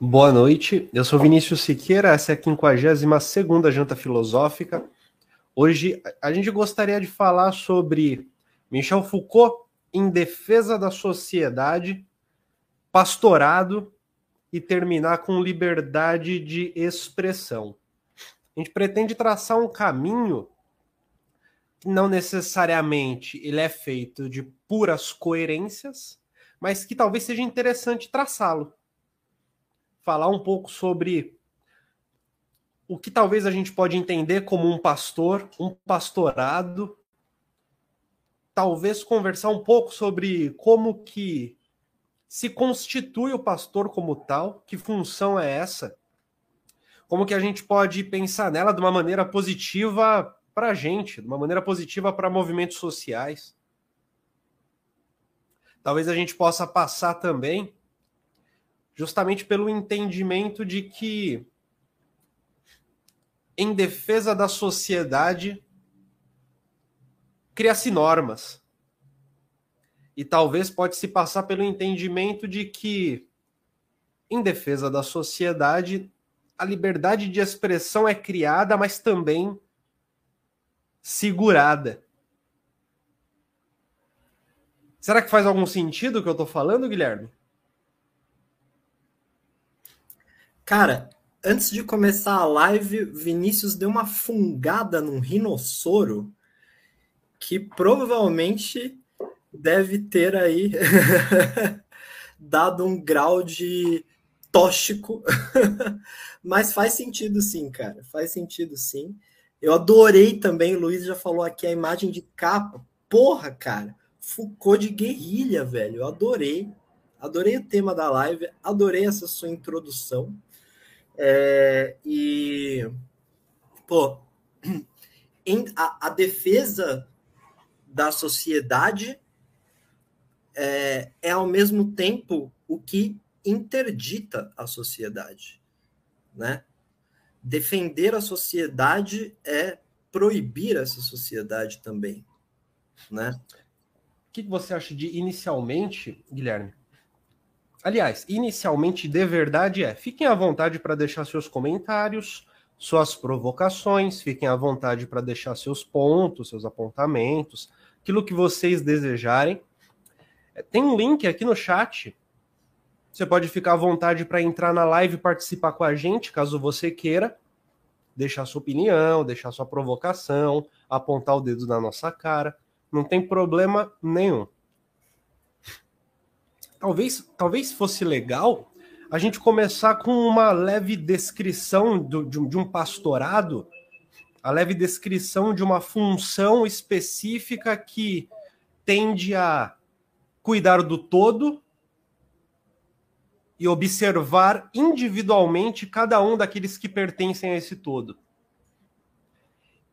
Boa noite, eu sou Vinícius Siqueira, essa é a 52 Janta Filosófica. Hoje a gente gostaria de falar sobre Michel Foucault em defesa da sociedade, pastorado e terminar com liberdade de expressão. A gente pretende traçar um caminho que não necessariamente ele é feito de puras coerências, mas que talvez seja interessante traçá-lo. Falar um pouco sobre o que talvez a gente pode entender como um pastor, um pastorado, talvez conversar um pouco sobre como que se constitui o pastor como tal, que função é essa, como que a gente pode pensar nela de uma maneira positiva para a gente, de uma maneira positiva para movimentos sociais. Talvez a gente possa passar também justamente pelo entendimento de que, em defesa da sociedade, cria-se normas. E talvez pode se passar pelo entendimento de que, em defesa da sociedade, a liberdade de expressão é criada, mas também segurada. Será que faz algum sentido o que eu estou falando, Guilherme? Cara, antes de começar a live, Vinícius deu uma fungada num rinossoro que provavelmente deve ter aí dado um grau de tóxico, mas faz sentido sim, cara, faz sentido sim. Eu adorei também, o Luiz já falou aqui a imagem de capa. Porra, cara, Foucault de guerrilha, velho. Eu adorei. Adorei o tema da live, adorei essa sua introdução. É, e, pô, em, a, a, defesa da sociedade é, é, ao mesmo tempo, o que interdita a sociedade, né? defender a sociedade é proibir essa sociedade também, né? O que você acha de inicialmente, Guilherme? Aliás, inicialmente de verdade é. Fiquem à vontade para deixar seus comentários, suas provocações, fiquem à vontade para deixar seus pontos, seus apontamentos, aquilo que vocês desejarem. É, tem um link aqui no chat você pode ficar à vontade para entrar na live e participar com a gente, caso você queira. Deixar sua opinião, deixar sua provocação, apontar o dedo na nossa cara. Não tem problema nenhum. Talvez, talvez fosse legal a gente começar com uma leve descrição do, de, de um pastorado, a leve descrição de uma função específica que tende a cuidar do todo e observar individualmente cada um daqueles que pertencem a esse todo.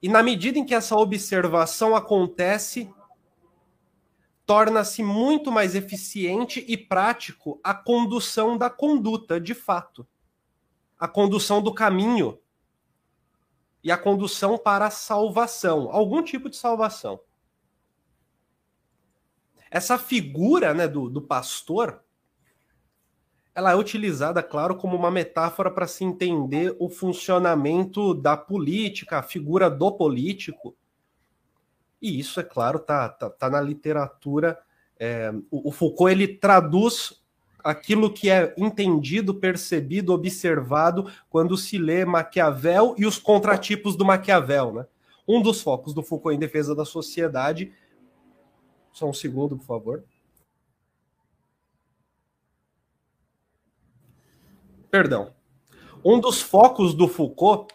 E na medida em que essa observação acontece, torna-se muito mais eficiente e prático a condução da conduta, de fato. A condução do caminho e a condução para a salvação, algum tipo de salvação. Essa figura né, do, do pastor ela é utilizada, claro, como uma metáfora para se entender o funcionamento da política, a figura do político. E isso, é claro, tá, tá, tá na literatura. É, o, o Foucault ele traduz aquilo que é entendido, percebido, observado quando se lê Maquiavel e os contratipos do Maquiavel, né? Um dos focos do Foucault em defesa da sociedade. Só um segundo, por favor. Perdão. Um dos focos do Foucault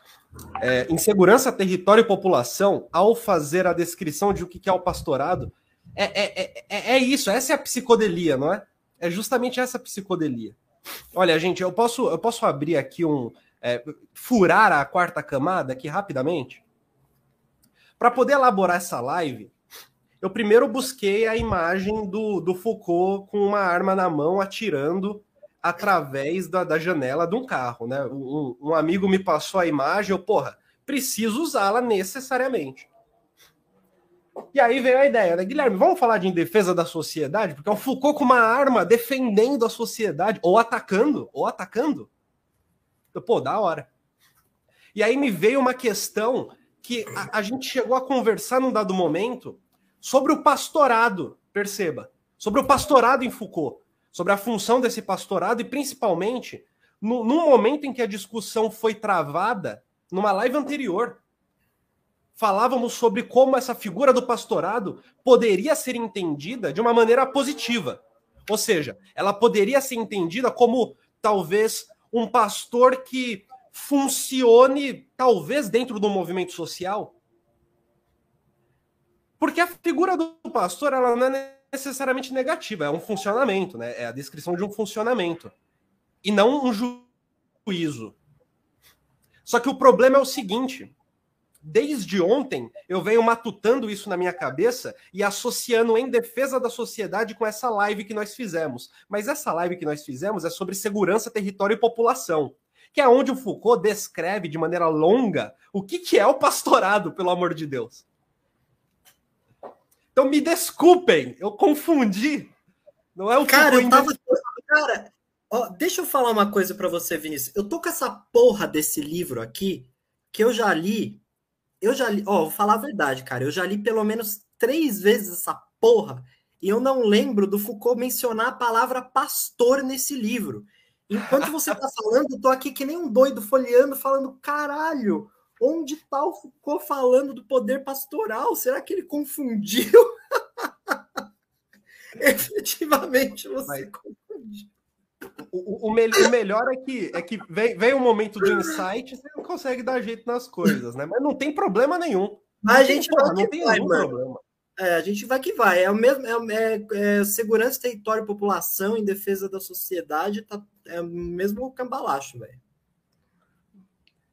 é, em segurança, território e população, ao fazer a descrição de o que é o pastorado, é, é, é, é isso, essa é a psicodelia, não é? É justamente essa psicodelia. Olha, gente, eu posso, eu posso abrir aqui um. É, furar a quarta camada aqui rapidamente? Para poder elaborar essa live, eu primeiro busquei a imagem do, do Foucault com uma arma na mão atirando através da, da janela de um carro, né? Um, um, amigo me passou a imagem, eu, porra, preciso usá-la necessariamente. E aí veio a ideia, né? Guilherme, vamos falar de defesa da sociedade? Porque é o Foucault com uma arma defendendo a sociedade, ou atacando, ou atacando Pô, da hora. E aí me veio uma questão que a, a gente chegou a conversar num dado momento sobre o pastorado, perceba, sobre o pastorado em Foucault, sobre a função desse pastorado e principalmente no, no momento em que a discussão foi travada, numa live anterior, falávamos sobre como essa figura do pastorado poderia ser entendida de uma maneira positiva. Ou seja, ela poderia ser entendida como talvez um pastor que funcione, talvez, dentro do movimento social. Porque a figura do pastor ela não é necessariamente negativa, é um funcionamento, né? É a descrição de um funcionamento. E não um juízo. Só que o problema é o seguinte: desde ontem eu venho matutando isso na minha cabeça e associando em defesa da sociedade com essa live que nós fizemos. Mas essa live que nós fizemos é sobre segurança, território e população, que é onde o Foucault descreve de maneira longa o que, que é o pastorado, pelo amor de Deus. Então me desculpem, eu confundi. Não é o cara, eu tava... cara, ó, deixa eu falar uma coisa para você, Vinícius. Eu tô com essa porra desse livro aqui que eu já li eu já li, ó, vou falar a verdade, cara. Eu já li pelo menos três vezes essa porra e eu não lembro do Foucault mencionar a palavra pastor nesse livro. Enquanto você tá falando, eu tô aqui que nem um doido folheando, falando, caralho, onde tá o Foucault falando do poder pastoral? Será que ele confundiu? Efetivamente, você Mas... confundiu. O, o, o, melhor é que, é que vem, vem um momento do insight você não consegue dar jeito nas coisas, né? Mas não tem problema nenhum. Mas a gente vai não tem vai, mano. problema. É, a gente vai que vai. É o mesmo, é, é, segurança, território, população, em defesa da sociedade, tá, é o mesmo cambalacho, velho.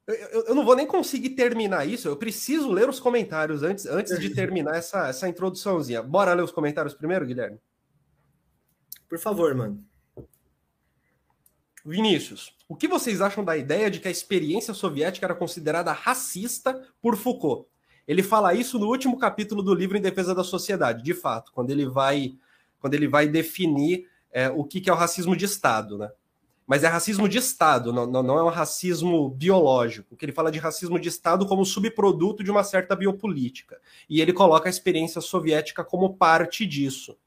Eu, eu, não vou nem conseguir terminar isso. Eu preciso ler os comentários antes, antes de terminar essa, essa introduçãozinha. Bora ler os comentários primeiro, Guilherme? Por favor, mano. Vinícius, o que vocês acham da ideia de que a experiência soviética era considerada racista por Foucault? Ele fala isso no último capítulo do livro Em Defesa da Sociedade, de fato, quando ele vai, quando ele vai definir é, o que, que é o racismo de Estado, né? Mas é racismo de Estado, não, não, é um racismo biológico, que ele fala de racismo de Estado como subproduto de uma certa biopolítica. E ele coloca a experiência soviética como parte disso.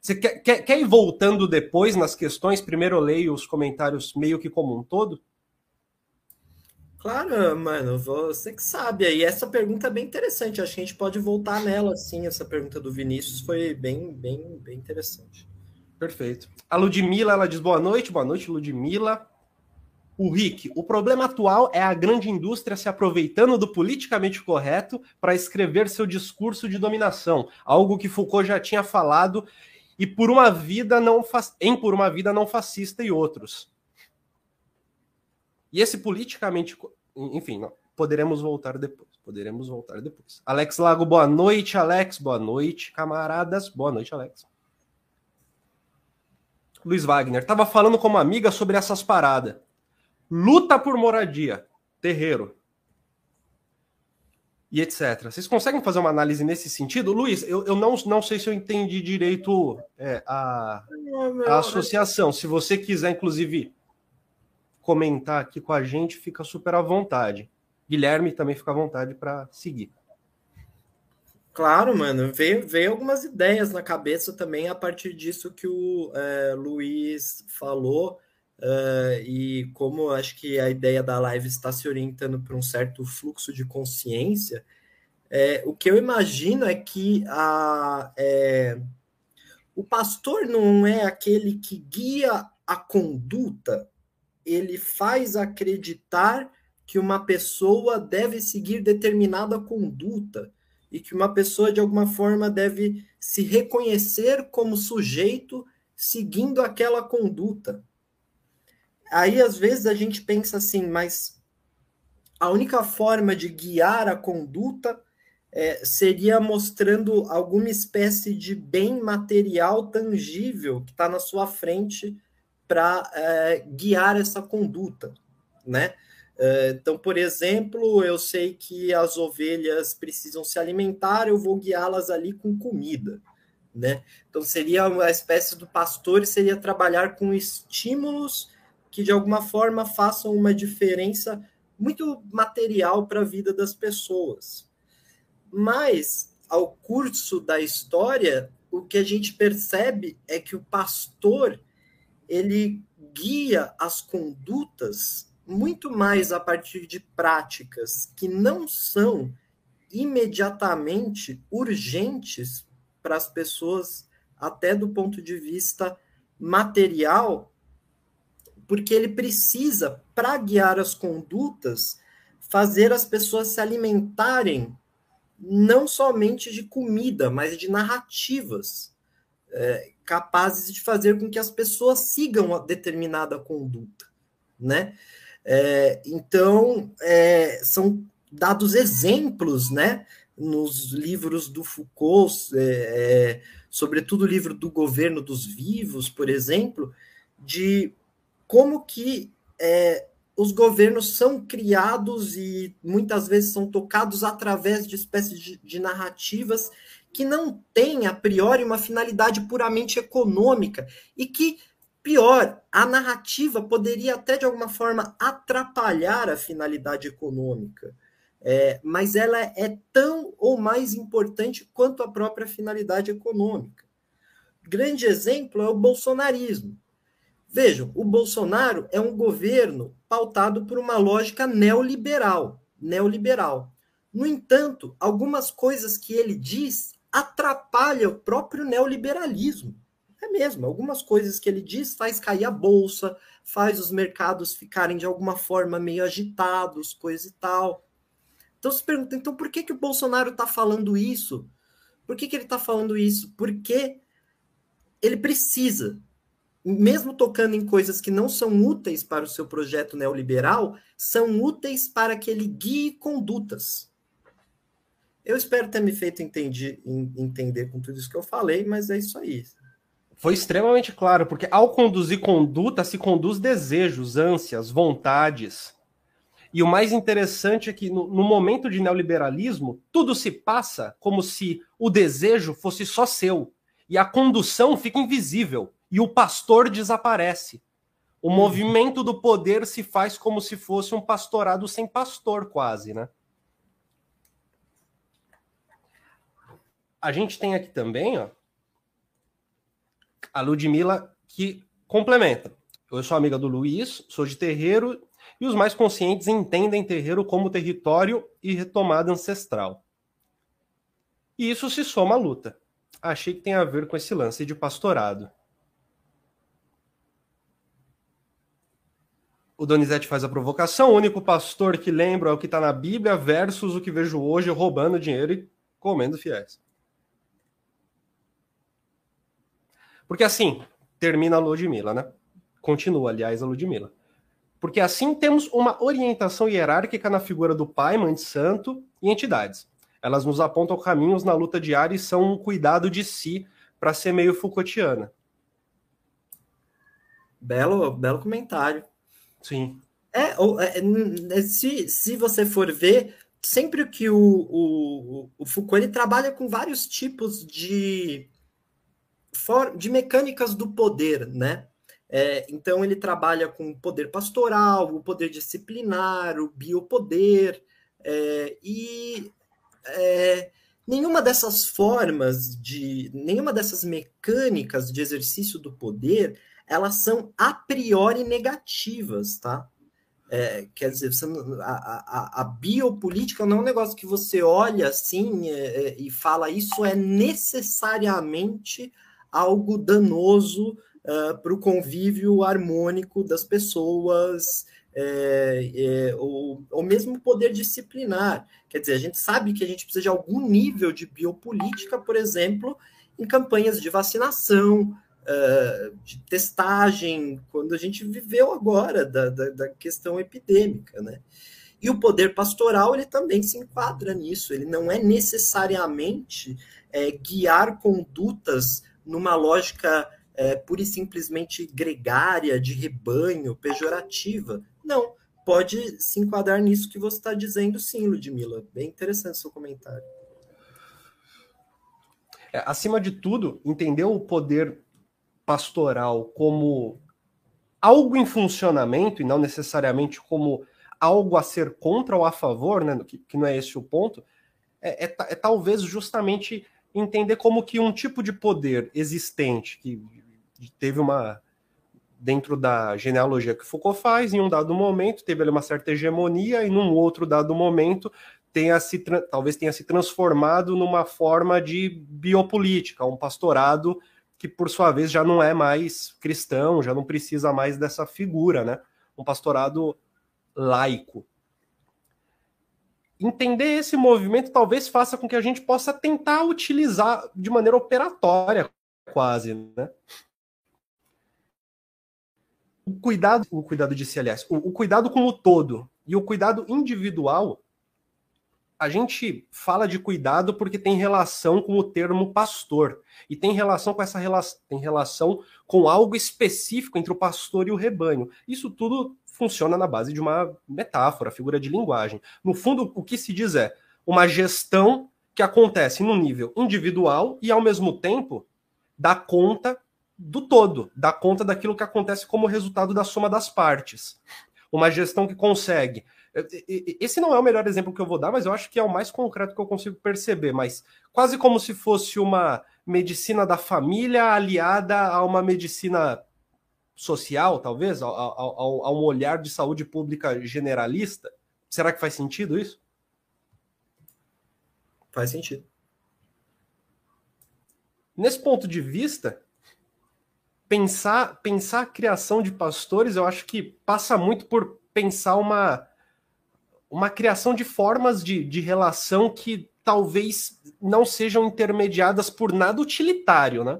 Você quer, quer, quer ir voltando depois nas questões? Primeiro eu leio os comentários meio que como um todo? Claro, mano, você que sabe. aí essa pergunta é bem interessante. Acho que a gente pode voltar nela, sim. Essa pergunta do Vinícius foi bem, bem, bem interessante. Perfeito. A Ludmilla, ela diz boa noite. Boa noite, Ludmilla. O Rick, o problema atual é a grande indústria se aproveitando do politicamente correto para escrever seu discurso de dominação, algo que Foucault já tinha falado e por uma vida não em por uma vida não fascista e outros. E esse politicamente, enfim, não, poderemos voltar depois. Poderemos voltar depois. Alex Lago, boa noite, Alex. Boa noite, camaradas. Boa noite, Alex. Luiz Wagner, estava falando com uma amiga sobre essas paradas. Luta por moradia, terreiro e etc. Vocês conseguem fazer uma análise nesse sentido? Luiz, eu, eu não, não sei se eu entendi direito é, a, a associação. Se você quiser, inclusive, comentar aqui com a gente, fica super à vontade. Guilherme também fica à vontade para seguir. Claro, mano. Veio, veio algumas ideias na cabeça também a partir disso que o é, Luiz falou. Uh, e como acho que a ideia da live está se orientando para um certo fluxo de consciência, é, o que eu imagino é que a, é, o pastor não é aquele que guia a conduta, ele faz acreditar que uma pessoa deve seguir determinada conduta e que uma pessoa, de alguma forma, deve se reconhecer como sujeito seguindo aquela conduta aí às vezes a gente pensa assim, mas a única forma de guiar a conduta é, seria mostrando alguma espécie de bem material tangível que está na sua frente para é, guiar essa conduta, né? É, então, por exemplo, eu sei que as ovelhas precisam se alimentar, eu vou guiá-las ali com comida, né? Então, seria uma espécie do pastor, seria trabalhar com estímulos que de alguma forma façam uma diferença muito material para a vida das pessoas. Mas, ao curso da história, o que a gente percebe é que o pastor ele guia as condutas muito mais a partir de práticas que não são imediatamente urgentes para as pessoas, até do ponto de vista material, porque ele precisa, para guiar as condutas, fazer as pessoas se alimentarem não somente de comida, mas de narrativas é, capazes de fazer com que as pessoas sigam a determinada conduta, né? É, então, é, são dados exemplos, né, nos livros do Foucault, é, é, sobretudo o livro do Governo dos Vivos, por exemplo, de como que é, os governos são criados e muitas vezes são tocados através de espécies de, de narrativas que não têm, a priori, uma finalidade puramente econômica e que Pior, a narrativa poderia até de alguma forma atrapalhar a finalidade econômica, é, mas ela é tão ou mais importante quanto a própria finalidade econômica. Grande exemplo é o bolsonarismo. Vejam, o Bolsonaro é um governo pautado por uma lógica neoliberal, neoliberal. No entanto, algumas coisas que ele diz atrapalham o próprio neoliberalismo. É mesmo, algumas coisas que ele diz faz cair a bolsa, faz os mercados ficarem de alguma forma meio agitados, coisa e tal. Então se pergunta, então por que, que o Bolsonaro está falando isso? Por que, que ele está falando isso? Porque ele precisa, mesmo tocando em coisas que não são úteis para o seu projeto neoliberal, são úteis para que ele guie condutas. Eu espero ter me feito entendi, entender com tudo isso que eu falei, mas é isso aí. Foi extremamente claro, porque ao conduzir conduta, se conduz desejos, ânsias, vontades. E o mais interessante é que no, no, momento de neoliberalismo, tudo se passa como se o desejo fosse só seu. E a condução fica invisível. E o pastor desaparece. O movimento do poder se faz como se fosse um pastorado sem pastor, quase, né? A gente tem aqui também, ó, a Ludmilla que complementa. Eu sou amiga do Luiz, sou de terreiro e os mais conscientes entendem terreiro como território e retomada ancestral. E isso se soma à luta. Achei que tem a ver com esse lance de pastorado. O Donizete faz a provocação. O único pastor que lembro é o que está na Bíblia versus o que vejo hoje roubando dinheiro e comendo fiéis. Porque assim, termina a Ludmilla, né? Continua, aliás, a Ludmilla. Porque assim temos uma orientação hierárquica na figura do pai, mãe de santo e entidades. Elas nos apontam caminhos na luta diária e são um cuidado de si para ser meio Foucaultiana. Belo, belo comentário. Sim. É, é, se, se você for ver, sempre que o, o, o Foucault ele trabalha com vários tipos de de mecânicas do poder, né? É, então ele trabalha com o poder pastoral, o poder disciplinar, o biopoder, é, e é, nenhuma dessas formas de. nenhuma dessas mecânicas de exercício do poder, elas são a priori negativas, tá? É, quer dizer, a, a, a, biopolítica não é um negócio que você olha assim é, é, e fala isso é necessariamente algo danoso uh, para o convívio harmônico das pessoas, é, é, ou, ou mesmo poder disciplinar. Quer dizer, a gente sabe que a gente precisa de algum nível de biopolítica, por exemplo, em campanhas de vacinação, uh, de testagem, quando a gente viveu agora da, da, da questão epidêmica, né? E o poder pastoral ele também se enquadra nisso. Ele não é necessariamente é, guiar condutas numa lógica é, pura e simplesmente gregária, de rebanho, pejorativa. Não, pode se enquadrar nisso que você está dizendo, sim, Ludmilla. Bem interessante seu comentário. É, acima de tudo, entender o poder pastoral como algo em funcionamento, e não necessariamente como algo a ser contra ou a favor, né, que, que não é esse o ponto, é, é, é, talvez justamente entender como que um tipo de poder existente, que teve uma. dentro da genealogia que Foucault faz, em um dado momento, teve ali uma certa hegemonia, e num outro dado momento, tenha se, talvez tenha se transformado numa forma de biopolítica, um pastorado que, por sua vez, já não é mais cristão, já não precisa mais dessa figura, né? Um pastorado laico. Entender esse movimento talvez faça com que a gente possa tentar utilizar de maneira operatória, quase, né? O cuidado, o cuidado de si, aliás, o, o cuidado com o todo e o cuidado individual a gente fala de cuidado porque tem relação com o termo pastor e tem relação com essa relação, tem relação com algo específico entre o pastor e o rebanho. Isso tudo funciona na base de uma metáfora, figura de linguagem. No fundo, o que se diz é uma gestão que acontece no nível individual e ao mesmo tempo dá conta do todo, dá conta daquilo que acontece como resultado da soma das partes. Uma gestão que consegue esse não é o melhor exemplo que eu vou dar, mas eu acho que é o mais concreto que eu consigo perceber. Mas quase como se fosse uma medicina da família aliada a uma medicina social, talvez, a, a, a, um olhar de saúde pública generalista. Será que faz sentido isso? Faz sentido. Nesse ponto de vista, pensar, pensar a criação de pastores, eu acho que passa muito por pensar uma uma criação de formas de, de relação que talvez não sejam intermediadas por nada utilitário, né?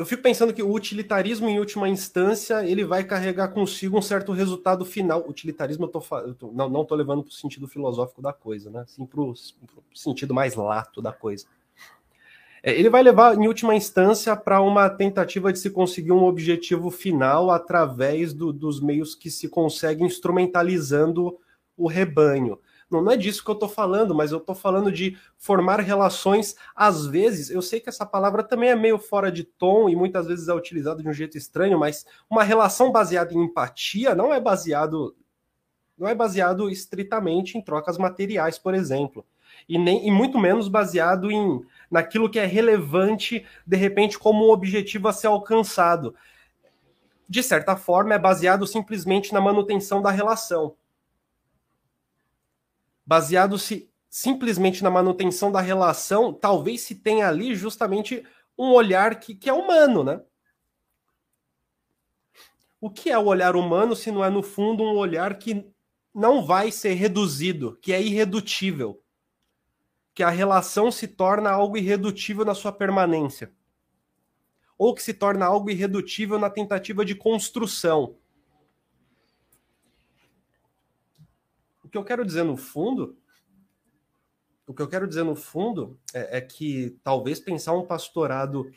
Eu fico pensando que o utilitarismo, em última instância, ele vai carregar consigo um certo resultado final. Utilitarismo, eu, tô, eu tô, não estou levando para o sentido filosófico da coisa, né? Sim, para o sentido mais lato da coisa. É, ele vai levar, em última instância, para uma tentativa de se conseguir um objetivo final através do, dos meios que se consegue instrumentalizando o rebanho. Não, não é disso que eu estou falando, mas eu estou falando de formar relações, às vezes, eu sei que essa palavra também é meio fora de tom e muitas vezes é utilizada de um jeito estranho, mas uma relação baseada em empatia não é baseado não é baseado estritamente em trocas materiais, por exemplo, e nem e muito menos baseado em naquilo que é relevante, de repente, como um objetivo a ser alcançado. De certa forma, é baseado simplesmente na manutenção da relação. Baseado-se simplesmente na manutenção da relação, talvez se tenha ali justamente um olhar que, que é humano, né? O que é o olhar humano se não é, no fundo, um olhar que não vai ser reduzido, que é irredutível? que a relação se torna algo irredutível na sua permanência. Ou que se torna algo irredutível na tentativa de construção. Que eu quero dizer no fundo, o que eu quero dizer no fundo é, é que talvez pensar um pastorado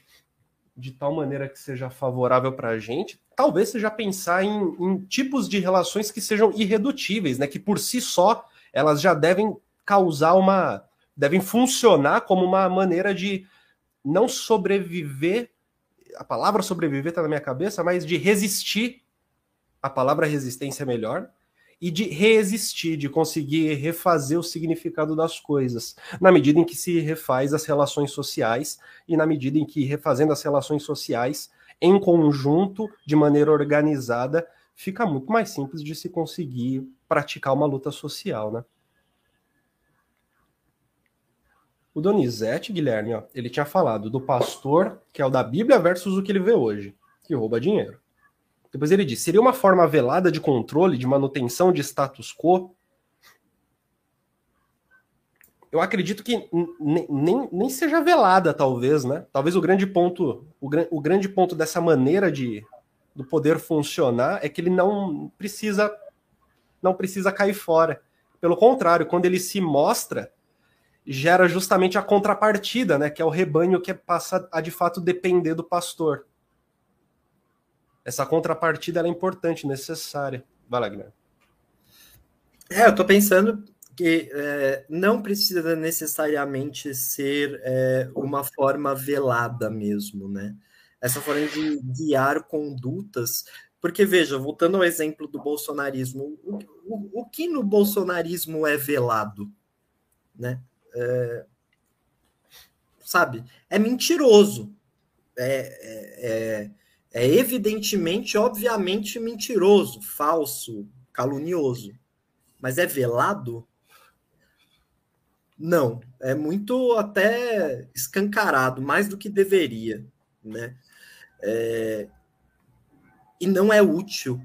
de tal maneira que seja favorável para a gente, talvez seja pensar em, em, tipos de relações que sejam irredutíveis, né? Que por si só elas já devem causar uma devem funcionar como uma maneira de não sobreviver. A palavra sobreviver está na minha cabeça, mas de resistir. A palavra resistência é melhor. E de resistir, de conseguir refazer o significado das coisas, na medida em que se refaz as relações sociais e na medida em que, refazendo as relações sociais em conjunto, de maneira organizada, fica muito mais simples de se conseguir praticar uma luta social, né? O Donizete, Guilherme, ó, ele tinha falado do pastor, que é o da Bíblia, versus o que ele vê hoje, que rouba dinheiro. Depois ele disse: seria uma forma velada de controle, de manutenção de status quo? Eu acredito que nem, nem seja velada, talvez, né? Talvez o grande ponto, o, o grande ponto dessa maneira de do poder funcionar é que ele não precisa não precisa cair fora. Pelo contrário, quando ele se mostra, gera justamente a contrapartida, né? Que é o rebanho que passa a de fato depender do pastor. Essa contrapartida é importante, necessária. Vai lá, Guilherme. É, eu estou pensando que é, não precisa necessariamente ser é, uma forma velada mesmo, né? essa forma de guiar condutas. Porque, veja, voltando ao exemplo do bolsonarismo, o, o, o que no bolsonarismo é velado? Né? É, sabe? É mentiroso. É, é, evidentemente, obviamente mentiroso, falso, calunioso. Mas é velado? Não, é muito até escancarado, mais do que deveria, né? É... E não é útil.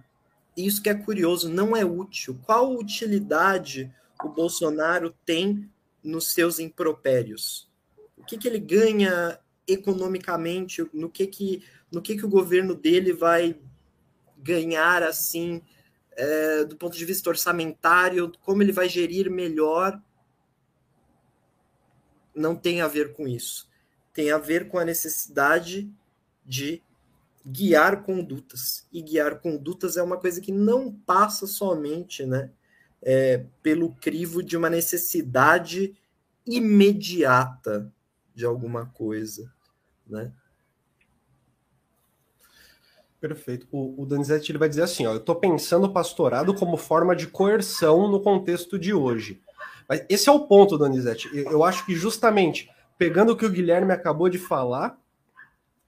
Isso que é curioso, não é útil. Qual utilidade o Bolsonaro tem nos seus impropérios? O que, que ele ganha economicamente? No que que, no que que o governo dele vai ganhar assim, é, do ponto de vista orçamentário? Como ele vai gerir melhor não tem a ver com isso. Tem a ver com a necessidade de guiar condutas. E guiar condutas é uma coisa que não passa somente né, é, pelo crivo de uma necessidade imediata de alguma coisa. Né? Perfeito. O, o ele vai dizer assim: ó, eu estou pensando o pastorado como forma de coerção no contexto de hoje. Mas esse é o ponto, Donizete. Eu acho que justamente pegando o que o Guilherme acabou de falar,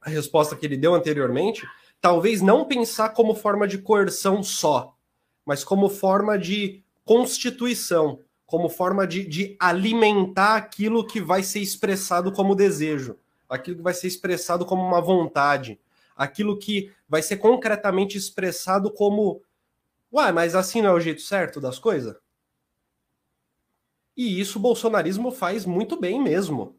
a resposta que ele deu anteriormente, talvez não pensar como forma de coerção só, mas como forma de constituição, como forma de, de alimentar aquilo que vai ser expressado como desejo, aquilo que vai ser expressado como uma vontade, aquilo que vai ser concretamente expressado como. Uai, mas assim não é o jeito certo das coisas? E isso o bolsonarismo faz muito bem mesmo.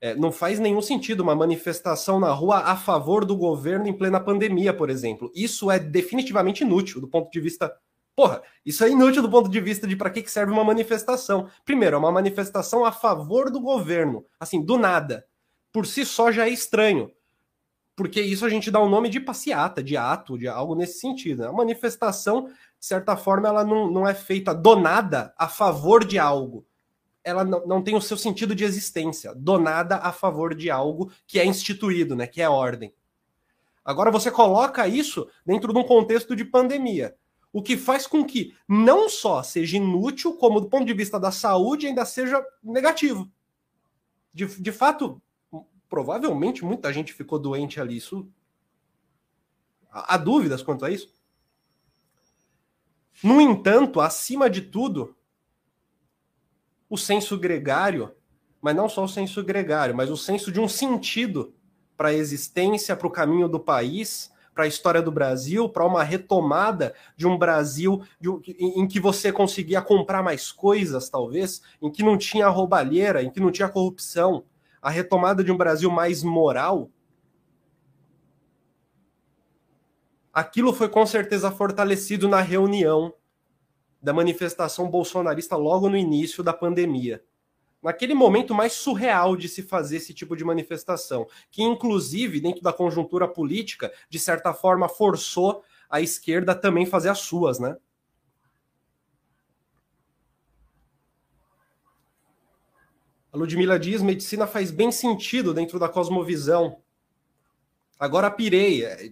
É, não faz nenhum sentido uma manifestação na rua a favor do governo em plena pandemia, por exemplo. Isso é definitivamente inútil do ponto de vista. Porra, isso é inútil do ponto de vista de para que serve uma manifestação. Primeiro, é uma manifestação a favor do governo, assim, do nada. Por si só já é estranho. Porque isso a gente dá o um nome de passeata, de ato, de algo nesse sentido. Né? A manifestação, de certa forma, ela não, não é feita do nada a favor de algo ela não, não tem o seu sentido de existência, donada a favor de algo que é instituído, né, que é ordem. Agora você coloca isso dentro de um contexto de pandemia, o que faz com que não só seja inútil, como do ponto de vista da saúde ainda seja negativo. De, de fato, provavelmente muita gente ficou doente ali. Isso há dúvidas quanto a isso. No entanto, acima de tudo, o senso gregário, mas não só o senso gregário, mas o senso de um sentido para a existência, para o caminho do país, para a história do Brasil, para uma retomada de um Brasil de, em, em, que você conseguia comprar mais coisas, talvez, em que não tinha roubalheira, em que não tinha corrupção, a retomada de um Brasil mais moral. Aquilo foi com certeza fortalecido na reunião da manifestação bolsonarista logo no início da pandemia. Naquele momento mais surreal de se fazer esse tipo de manifestação, que inclusive, dentro da conjuntura política, de certa forma forçou a esquerda também fazer as suas, né? A Ludmilla diz: medicina faz bem sentido dentro da cosmovisão. Agora pirei. É,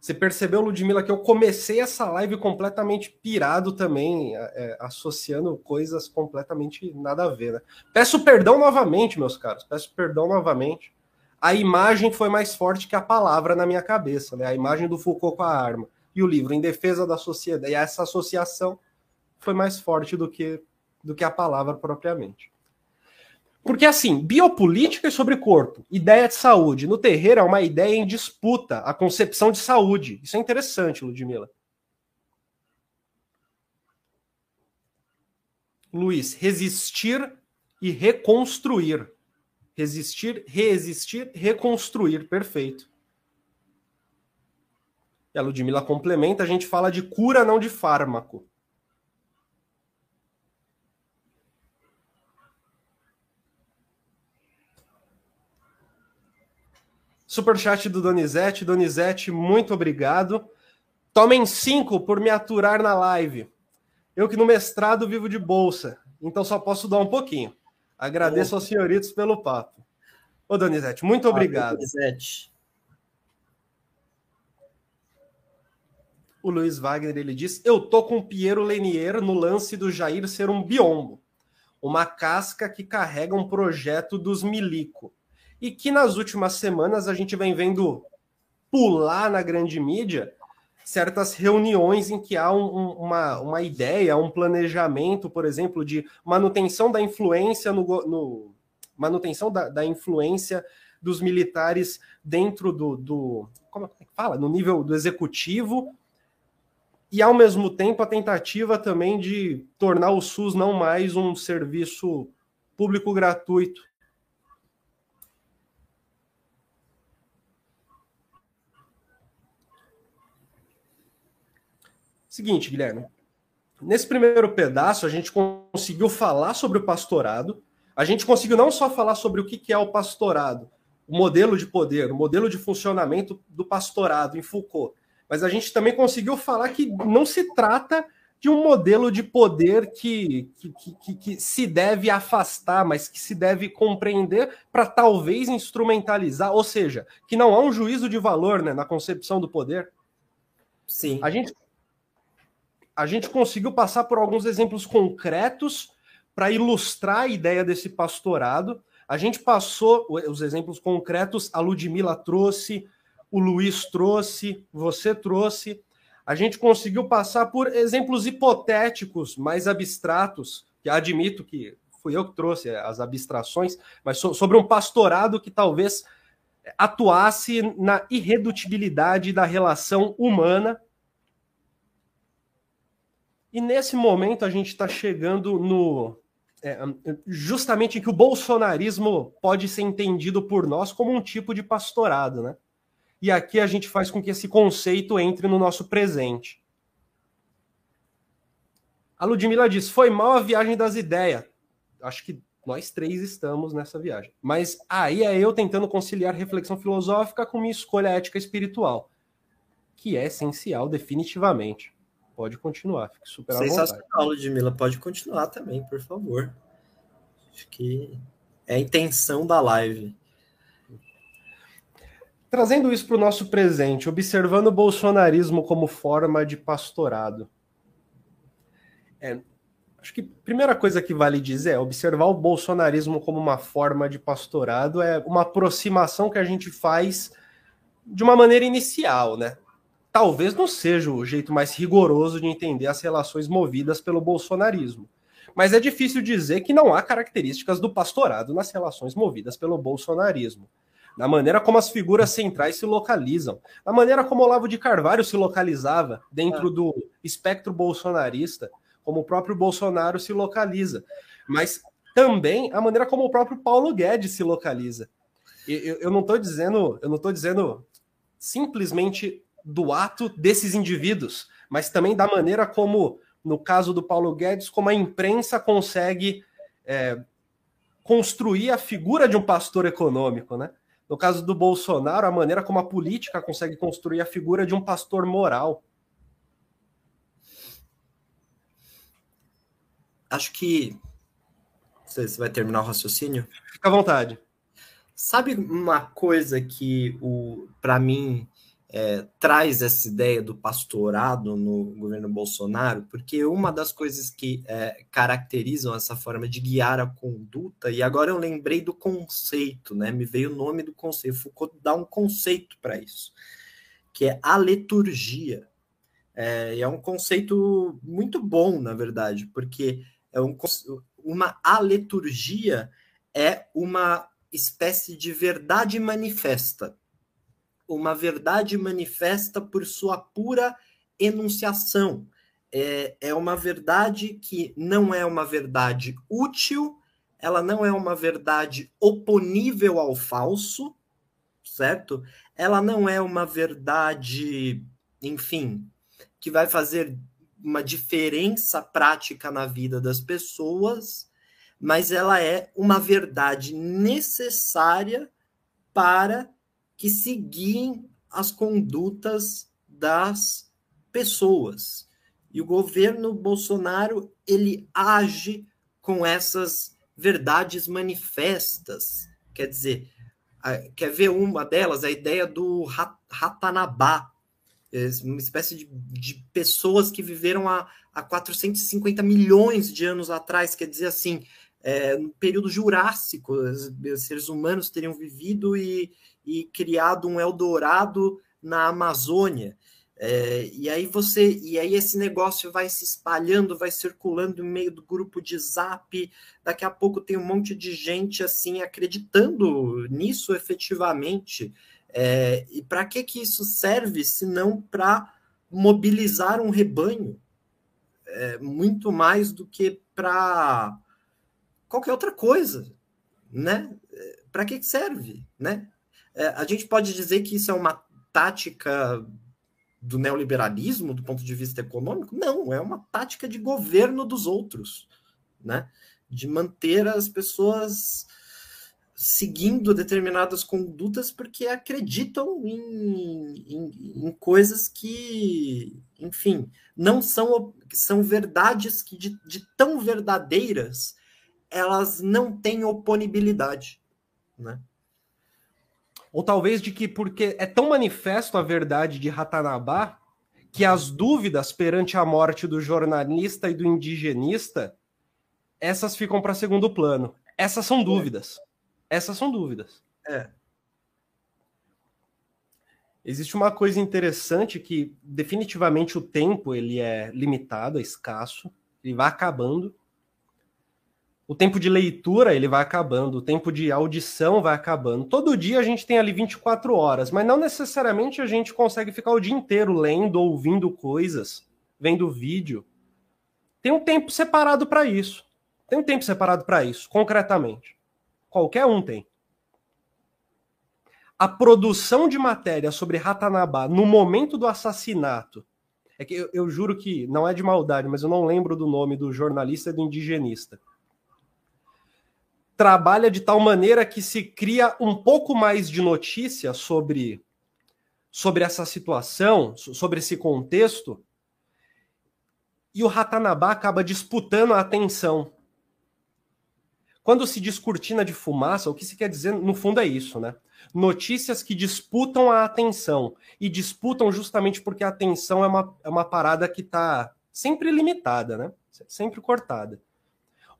você percebeu, Ludmilla, que eu comecei essa live completamente pirado também, é, é, associando coisas completamente nada a ver. Né? Peço perdão novamente, meus caros, peço perdão novamente. A imagem foi mais forte que a palavra na minha cabeça, né? a imagem do Foucault com a arma. E o livro Em Defesa da Sociedade. E essa associação foi mais forte do que, do que a palavra propriamente. Porque, assim, biopolítica é sobre corpo, ideia de saúde. No terreiro é uma ideia em disputa, a concepção de saúde. Isso é interessante, Ludmilla. Luiz, resistir e reconstruir. Resistir, resistir, reconstruir. Perfeito. E a Ludmilla complementa, a gente fala de cura, não de fármaco. Superchat do Donizete. Donizete, muito obrigado. Tomem cinco por me aturar na live. Eu que no mestrado vivo de bolsa, então só posso dar um pouquinho. Agradeço aos senhoritos pelo papo. Ô, Donizete, muito obrigado. Donizete. O Luiz Wagner ele diz: Eu tô com o Piero Lenier no lance do Jair ser um biombo, uma casca que carrega um projeto dos milico. E que nas últimas semanas a gente vem vendo pular na grande mídia certas reuniões em que há um, uma, uma ideia, um planejamento, por exemplo, de manutenção da influência no, no manutenção da, da, influência dos militares dentro do, do como é que fala? No nível do executivo e ao mesmo tempo a tentativa também de tornar o SUS não mais um serviço público gratuito Seguinte, Guilherme. Nesse primeiro pedaço, a gente conseguiu falar sobre o pastorado. A gente conseguiu não só falar sobre o que é o pastorado, o modelo de poder, o modelo de funcionamento do pastorado em Foucault, mas a gente também conseguiu falar que não se trata de um modelo de poder que, que, que, que se deve afastar, mas que se deve compreender para talvez instrumentalizar, ou seja, que não há um juízo de valor né, na concepção do poder. Sim. A gente a gente conseguiu passar por alguns exemplos concretos para ilustrar a ideia desse pastorado. A gente passou os exemplos concretos, a Ludmilla trouxe, o Luiz trouxe, você trouxe. A gente conseguiu passar por exemplos hipotéticos, mais abstratos, que admito que fui eu que trouxe as abstrações, mas sobre um pastorado que talvez atuasse na irredutibilidade da relação humana e nesse momento a gente está chegando no. É, justamente em que o bolsonarismo pode ser entendido por nós como um tipo de pastorado, né? E aqui a gente faz com que esse conceito entre no nosso presente. A Ludmilla diz: foi mal a viagem das ideias. Acho que nós três estamos nessa viagem. Mas aí é eu tentando conciliar reflexão filosófica com minha escolha ética espiritual, que é essencial, definitivamente. Pode continuar, fique super Sensacional, Ludmilla. Pode continuar também, por favor. Acho que é a intenção da live. Trazendo isso para o nosso presente, observando o bolsonarismo como forma de pastorado. É, acho que a primeira coisa que vale dizer é observar o bolsonarismo como uma forma de pastorado é uma aproximação que a gente faz de uma maneira inicial, né? Talvez não seja o jeito mais rigoroso de entender as relações movidas pelo bolsonarismo. Mas é difícil dizer que não há características do pastorado nas relações movidas pelo bolsonarismo. Na maneira como as figuras centrais se localizam, na maneira como Olavo de Carvalho se localizava dentro do espectro bolsonarista, como o próprio Bolsonaro se localiza, mas também a maneira como o próprio Paulo Guedes se localiza. Eu, eu não estou dizendo, eu não estou dizendo simplesmente do ato desses indivíduos, mas também da maneira como, no caso do Paulo Guedes, como a imprensa consegue é, construir a figura de um pastor econômico, né? No caso do Bolsonaro, a maneira como a política consegue construir a figura de um pastor moral. Acho que. Você vai terminar o raciocínio? Fica à vontade. Sabe uma coisa que, para mim, é, traz essa ideia do pastorado no governo Bolsonaro, porque uma das coisas que é, caracterizam essa forma de guiar a conduta, e agora eu lembrei do conceito, né? Me veio o nome do conceito, Foucault dá um conceito para isso, que é a liturgia. É, é um conceito muito bom, na verdade, porque é um, uma aleturgia é uma espécie de verdade manifesta uma verdade manifesta por sua pura enunciação. É, é uma verdade que não é uma verdade útil, ela não é uma verdade oponível ao falso, certo? Ela não é uma verdade, enfim, que vai fazer uma diferença prática na vida das pessoas, mas ela é uma verdade necessária para que seguem as condutas das pessoas. E o governo Bolsonaro, ele age com essas verdades manifestas. Quer dizer, quer ver uma delas? A ideia do Ratanabá. uma espécie de, de pessoas que viveram há, há 450 milhões de anos atrás, quer dizer assim, é, no período Jurássico, os seres humanos teriam vivido e, e criado um Eldorado na Amazônia. É, e aí você, e aí esse negócio vai se espalhando, vai circulando no meio do grupo de Zap. Daqui a pouco tem um monte de gente assim acreditando nisso efetivamente. É, e para que que isso serve se não para mobilizar um rebanho? É, muito mais do que para qualquer outra coisa, né? É, para que serve, né? É, a gente pode dizer que isso é uma tática do neoliberalismo do ponto de vista econômico? Não, é uma tática de governo dos outros, né? De manter as pessoas seguindo determinadas condutas porque acreditam em, em, em, coisas que, enfim, não são, são verdades que de, de tão verdadeiras elas não têm oponibilidade, né? Ou talvez de que porque é tão manifesto a verdade de Ratanabá que as dúvidas perante a morte do jornalista e do indigenista, essas ficam para segundo plano. Essas são dúvidas. Essas são dúvidas. É. Existe uma coisa interessante que definitivamente o tempo ele é limitado, é escasso, ele vai acabando o tempo de leitura ele vai acabando, o tempo de audição vai acabando. Todo dia a gente tem ali 24 horas, mas não necessariamente a gente consegue ficar o dia inteiro lendo, ouvindo coisas, vendo vídeo. Tem um tempo separado para isso. Tem um tempo separado para isso, concretamente. Qualquer um tem. A produção de matéria sobre Ratanabá no momento do assassinato. É que eu, eu juro que não é de maldade, mas eu não lembro do nome do jornalista e do indigenista trabalha de tal maneira que se cria um pouco mais de notícia sobre, sobre essa situação, sobre esse contexto, e o Ratanabá acaba disputando a atenção. Quando se diz cortina de fumaça, o que se quer dizer, no fundo, é isso, né? Notícias que disputam a atenção. E disputam justamente porque a atenção é uma, é uma parada que está sempre limitada, né? Sempre cortada.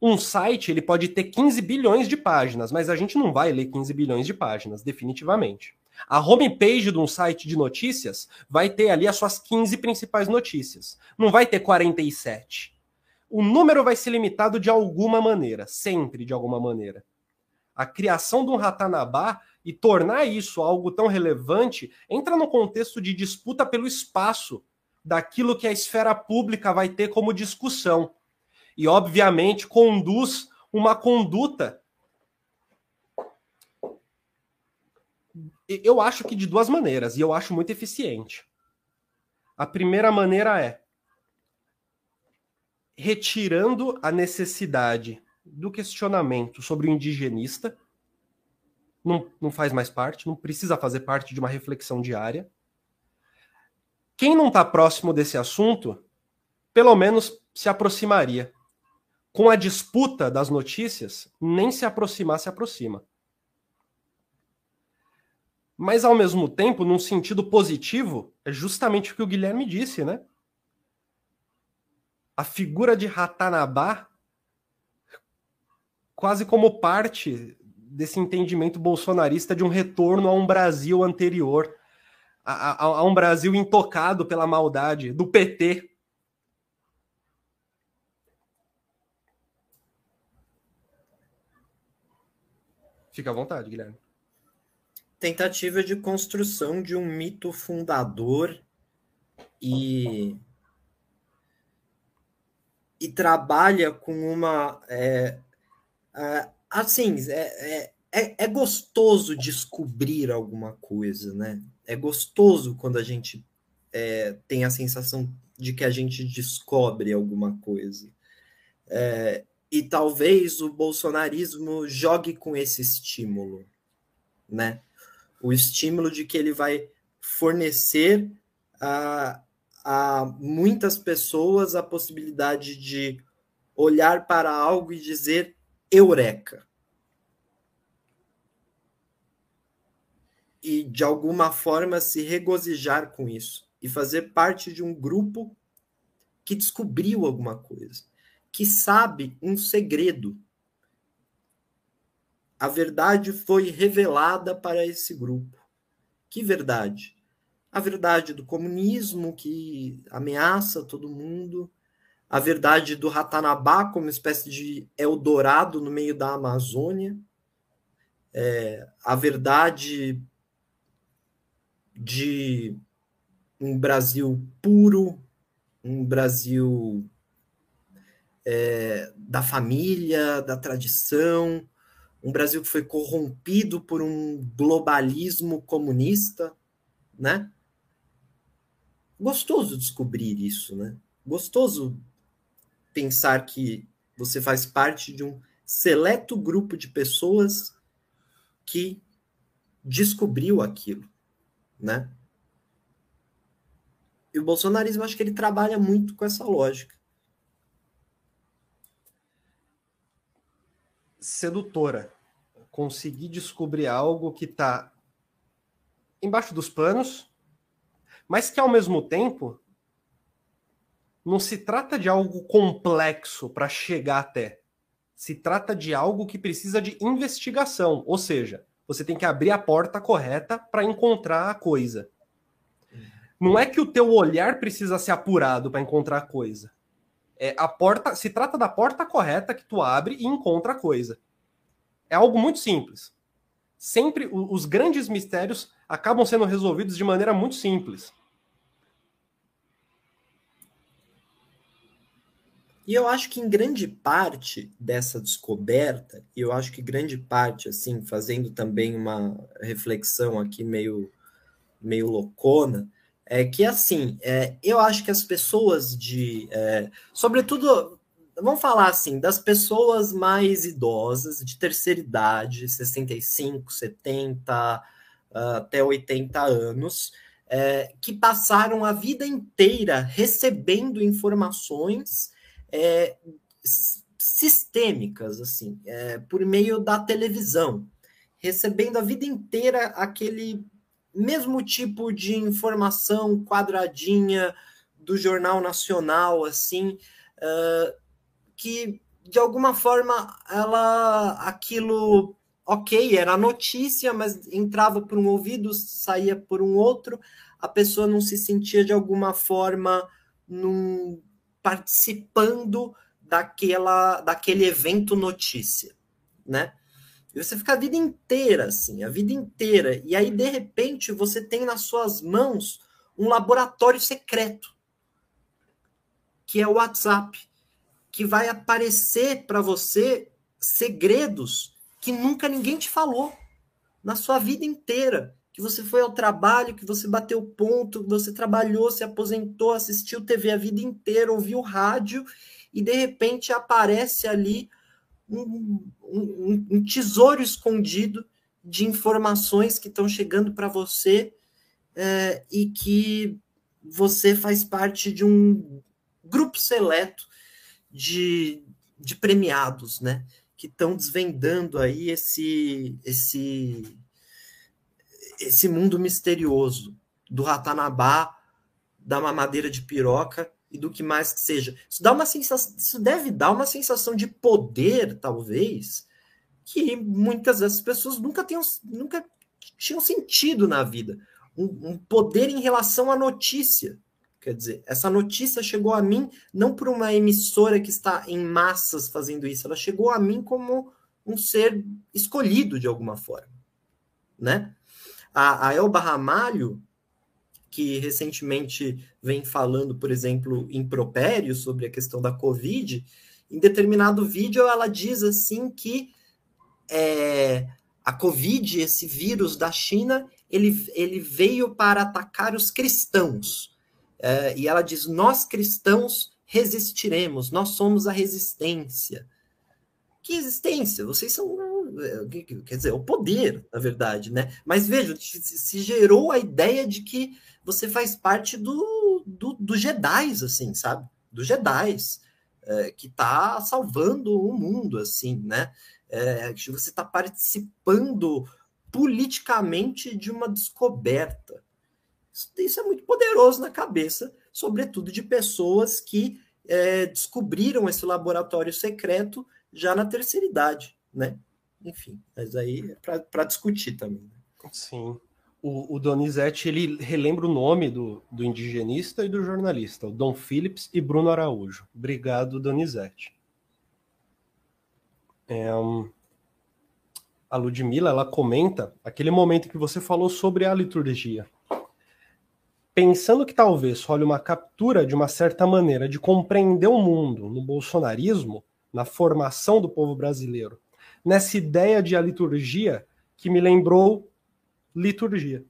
Um site ele pode ter 15 bilhões de páginas, mas a gente não vai ler 15 bilhões de páginas, definitivamente. A homepage de um site de notícias vai ter ali as suas 15 principais notícias. Não vai ter 47. O número vai ser limitado de alguma maneira, sempre de alguma maneira. A criação de um Ratanabá e tornar isso algo tão relevante entra no contexto de disputa pelo espaço daquilo que a esfera pública vai ter como discussão e, obviamente, conduz uma conduta. Eu acho que de duas maneiras, e eu acho muito eficiente. A primeira maneira é retirando a necessidade do questionamento sobre o indigenista, não, não faz mais parte, não precisa fazer parte de uma reflexão diária. Quem não está próximo desse assunto, pelo menos se aproximaria com a disputa das notícias, nem se aproximar se aproxima. Mas, ao mesmo tempo, num sentido positivo, é justamente o que o Guilherme disse, né? A figura de Ratanabá, quase como parte desse entendimento bolsonarista de um retorno a um Brasil anterior, a, a, a um Brasil intocado pela maldade do PT, Fica à vontade, Guilherme. Tentativa de construção de um mito fundador e e trabalha com uma é, é, assim é, é, é gostoso descobrir alguma coisa, né? É gostoso quando a gente é, tem a sensação de que a gente descobre alguma coisa. É, e talvez o bolsonarismo jogue com esse estímulo, né? O estímulo de que ele vai fornecer a, a muitas pessoas a possibilidade de olhar para algo e dizer eureka. e de alguma forma se regozijar com isso e fazer parte de um grupo que descobriu alguma coisa, que sabe um segredo. A verdade foi revelada para esse grupo. Que verdade? A verdade do comunismo que ameaça todo mundo, a verdade do Ratanabá como espécie de Eldorado no meio da Amazônia, é, a verdade de um Brasil puro, um Brasil é, da família, da tradição, um Brasil que foi corrompido por um globalismo comunista, né? Gostoso descobrir isso, né? Gostoso pensar que você faz parte de um seleto grupo de pessoas que descobriu aquilo, né? E o bolsonarismo, acho que ele trabalha muito com essa lógica. Sedutora. Conseguir descobrir algo que está embaixo dos panos, mas que ao mesmo tempo não se trata de algo complexo para chegar até. Se trata de algo que precisa de investigação, ou seja, você tem que abrir a porta correta para encontrar a coisa. Não é que o teu olhar precisa ser apurado para encontrar a coisa. É a porta, se trata da porta correta que tu abre e encontra a coisa. É algo muito simples. Sempre os grandes mistérios acabam sendo resolvidos de maneira muito simples. E eu acho que em grande parte dessa descoberta, e eu acho que grande parte, assim, fazendo também uma reflexão aqui meio, meio loucona, é que, assim, é, eu acho que as pessoas de. É, sobretudo, vamos falar assim, das pessoas mais idosas, de terceira idade, 65, 70, até 80 anos, é, que passaram a vida inteira recebendo informações é, sistêmicas, assim, é, por meio da televisão, recebendo a vida inteira aquele mesmo tipo de informação quadradinha do jornal nacional, assim, uh, que de alguma forma ela aquilo ok era notícia mas entrava por um ouvido saía por um outro a pessoa não se sentia de alguma forma num, participando daquela, daquele evento notícia, né? E você fica a vida inteira assim, a vida inteira. E aí, de repente, você tem nas suas mãos um laboratório secreto, que é o WhatsApp, que vai aparecer para você segredos que nunca ninguém te falou na sua vida inteira que você foi ao trabalho, que você bateu ponto, que você trabalhou, se aposentou, assistiu TV a vida inteira, ouviu rádio, e de repente aparece ali um, um, um tesouro escondido de informações que estão chegando para você é, e que você faz parte de um grupo seleto de, de premiados, né? Que estão desvendando aí esse, esse esse mundo misterioso do ratanabá, da mamadeira de piroca e do que mais que seja. Isso dá uma sensação, isso deve dar uma sensação de poder, talvez, que muitas dessas pessoas nunca tenham, nunca tinham sentido na vida. Um, um poder em relação à notícia. Quer dizer, essa notícia chegou a mim não por uma emissora que está em massas fazendo isso, ela chegou a mim como um ser escolhido de alguma forma, né? A, a Elba Ramalho, que recentemente vem falando, por exemplo, em propério sobre a questão da Covid, em determinado vídeo ela diz assim que é, a Covid, esse vírus da China, ele, ele veio para atacar os cristãos. É, e ela diz: nós cristãos resistiremos, nós somos a resistência. Que resistência? Vocês são é, quer dizer, o poder, na verdade, né? Mas veja, se gerou a ideia de que você faz parte do, do, do Jedi, assim, sabe? Do Jedi, é, que está salvando o mundo, assim, né? É, que você está participando politicamente de uma descoberta. Isso é muito poderoso na cabeça, sobretudo de pessoas que é, descobriram esse laboratório secreto já na terceira idade, né? Enfim, mas aí é para discutir também. Né? Sim. O, o, Donizete ele relembra o nome do, do indigenista e do jornalista, o Dom Phillips e Bruno Araújo. Obrigado, Donizete. É, um, a Ludmilla ela comenta aquele momento que você falou sobre a liturgia. Pensando que talvez role uma captura de uma certa maneira de compreender o mundo no bolsonarismo, na formação do povo brasileiro, nessa ideia de a liturgia que me lembrou liturgia.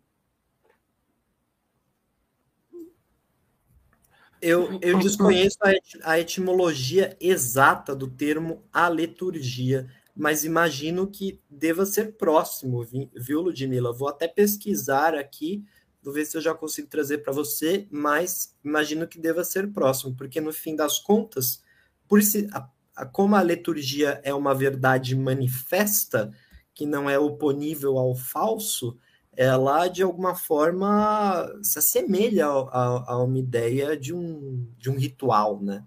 Eu, eu desconheço a, etimologia exata do termo a liturgia, mas imagino que deva ser próximo, viu, Ludmilla? Vou até pesquisar aqui, vou ver se eu já consigo trazer para você, mas imagino que deva ser próximo, porque no fim das contas, por se, a, a, como a liturgia é uma verdade manifesta, que não é oponível ao falso, ela de alguma forma se assemelha a, a, uma ideia de um, de um ritual, né?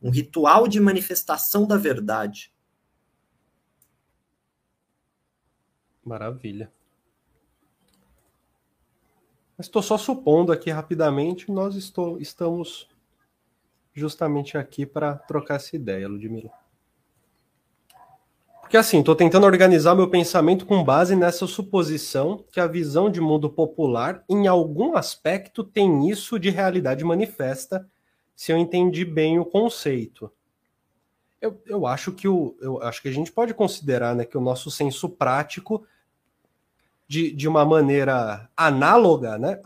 Um ritual de manifestação da verdade. Maravilha. Estou só supondo aqui rapidamente, nós estou, estamos justamente aqui para trocar essa ideia, Ludmila. Porque assim, estou tentando organizar meu pensamento com base nessa suposição que a visão de mundo popular, em algum aspecto, tem isso de realidade manifesta, se eu entendi bem o conceito. Eu, eu acho que o, eu acho que a gente pode considerar né, que o nosso senso prático, de, de uma maneira análoga, né,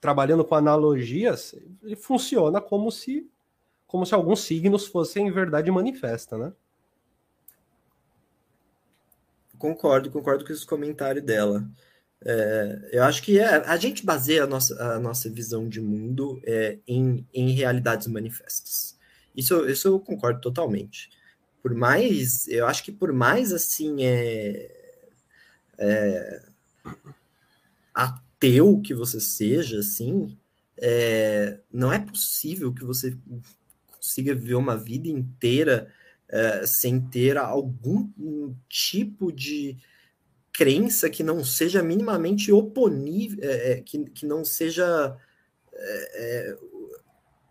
trabalhando com analogias, ele funciona como se como se alguns signos fossem verdade manifesta, né? Concordo, concordo com esse comentário dela. É, eu acho que é, a gente baseia a nossa, a nossa visão de mundo é, em, em realidades manifestas. Isso, isso eu concordo totalmente. Por mais, eu acho que por mais assim é, é ateu que você seja, assim, é, não é possível que você consiga viver uma vida inteira é, sem ter algum tipo de crença que não seja minimamente oponível, é, é, que, que não seja, é, é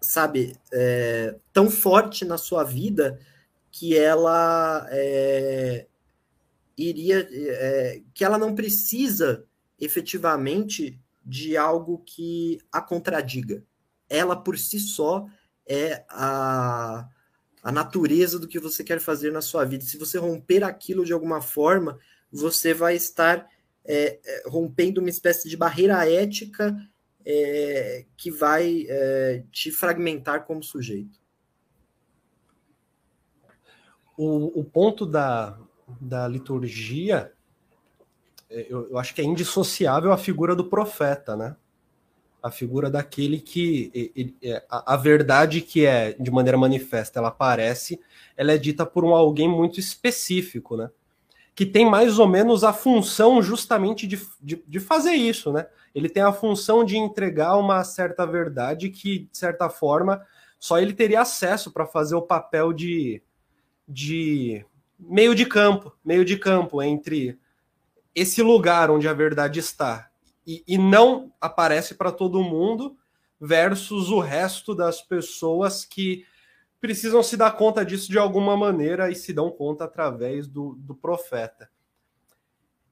sabe, é, tão forte na sua vida que ela iria, que ela não precisa efetivamente de algo que a contradiga. Ela por si só é a a natureza do que você quer fazer na sua vida. Se você romper aquilo de alguma forma, você vai estar é, é, rompendo uma espécie de barreira ética é, que vai é, te fragmentar como sujeito. O, o ponto da, da liturgia, é, eu, eu acho que é indissociável a figura do profeta, né? A figura daquele que é, a, verdade que é de maneira manifesta, ela aparece, ela é dita por um alguém muito específico, né? Que tem mais ou menos a função justamente de, de, de fazer isso, né? Ele tem a função de entregar uma certa verdade que, de certa forma, só ele teria acesso para fazer o papel de, de meio de campo, meio de campo entre esse lugar onde a verdade está e, e não aparece para todo mundo, versus o resto das pessoas que precisam se dar conta disso de alguma maneira e se dão conta através do, do profeta.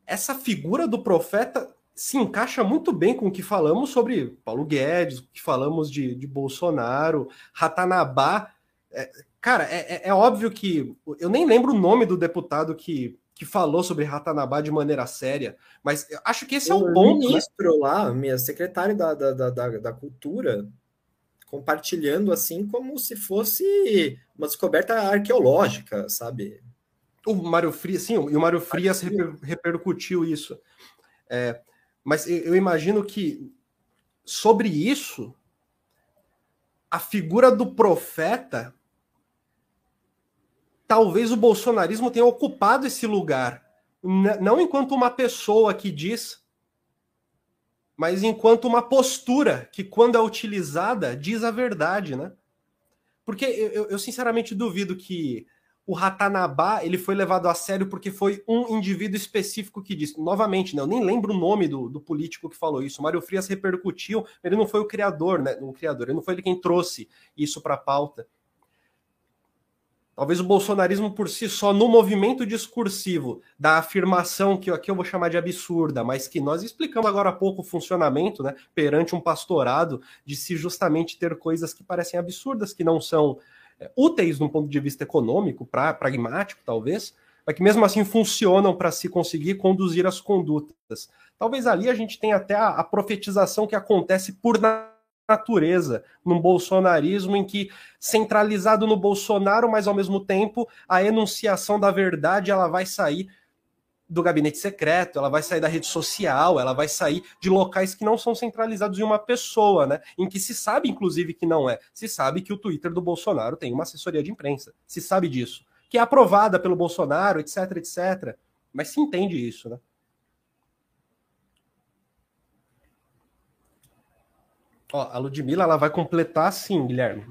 Essa figura do profeta se encaixa muito bem com o que falamos sobre Paulo Guedes, o que falamos de, de Bolsonaro, Ratanabá. É, cara, é, é, é óbvio que eu nem lembro o nome do deputado que que falou sobre Ratanabá de maneira séria, mas acho que esse é o, o ponto. O né? ministro né? lá, minha secretária da, da, da, da, cultura, compartilhando assim como se fosse uma descoberta arqueológica, sabe? O Mário Frias, sim, e o Mário Frias reper, repercutiu isso. É, mas eu imagino que sobre isso, a figura do profeta talvez o bolsonarismo tenha ocupado esse lugar não enquanto uma pessoa que diz, mas enquanto uma postura que, quando é utilizada, diz a verdade, né? Porque eu, eu sinceramente duvido que o Ratanabá ele foi levado a sério porque foi um indivíduo específico que disse. Novamente, né, eu nem lembro o nome do, do político que falou isso. O Mário Frias repercutiu, ele não foi o criador, né? O criador, ele não foi ele quem trouxe isso para a pauta. Talvez o bolsonarismo por si só, no movimento discursivo da afirmação, que aqui eu vou chamar de absurda, mas que nós explicamos agora há pouco o funcionamento, né, perante um pastorado, de se justamente ter coisas que parecem absurdas, que não são é, úteis do ponto de vista econômico, pra, pragmático, talvez, mas que mesmo assim funcionam para se conseguir conduzir as condutas. Talvez ali a gente tenha até a, a profetização que acontece por num bolsonarismo em que centralizado no Bolsonaro, mas ao mesmo tempo a enunciação da verdade ela vai sair do gabinete secreto, ela vai sair da rede social, ela vai sair de locais que não são centralizados em uma pessoa, né? Em que se sabe, inclusive, que não é. Se sabe que o Twitter do Bolsonaro tem uma assessoria de imprensa. Se sabe disso. Que é aprovada pelo Bolsonaro, etc, etc. Mas se entende isso, né? Ó, a Ludmilla ela vai completar assim, Guilherme.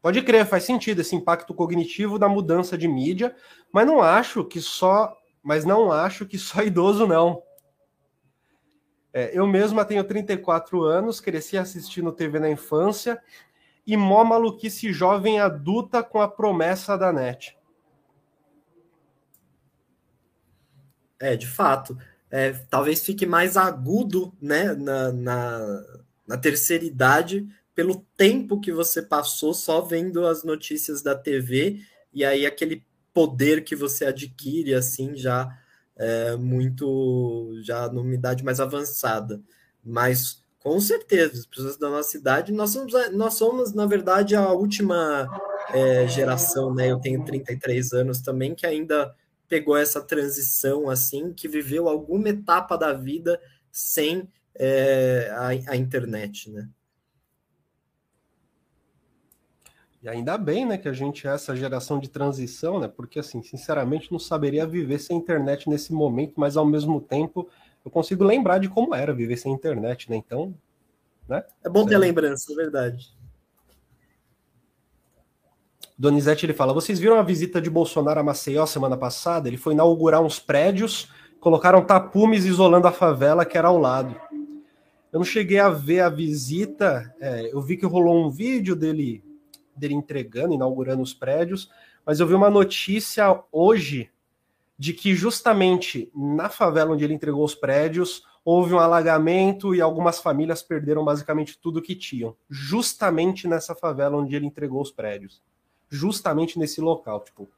Pode crer, faz sentido esse impacto cognitivo da mudança de mídia, mas não acho que só mas não acho que só idoso, não. É, eu mesma tenho 34 anos, cresci assistindo TV na infância e mó maluquice jovem adulta com a promessa da net. É, de fato. É, talvez fique mais agudo né, na, na, na terceira idade pelo tempo que você passou só vendo as notícias da TV e aí aquele poder que você adquire assim já é, muito já numa idade mais avançada. Mas com certeza, as pessoas da nossa idade, nós somos, nós somos na verdade, a última é, geração, né? Eu tenho 33 anos também, que ainda pegou essa transição assim, que viveu alguma etapa da vida sem é, a, a internet, né? E ainda bem, né, que a gente é essa geração de transição, né? Porque, assim, sinceramente, não saberia viver sem internet nesse momento, mas ao mesmo tempo eu consigo lembrar de como era viver sem internet, né? Então, né? É bom ter é. lembrança, é verdade. Donizete ele fala: vocês viram a visita de Bolsonaro a Maceió semana passada? Ele foi inaugurar uns prédios, colocaram tapumes isolando a favela que era ao lado. Eu não cheguei a ver a visita, é, eu vi que rolou um vídeo dele dele entregando, inaugurando os prédios, mas eu vi uma notícia hoje de que justamente na favela onde ele entregou os prédios houve um alagamento e algumas famílias perderam basicamente tudo que tinham, justamente nessa favela onde ele entregou os prédios, justamente nesse local, tipo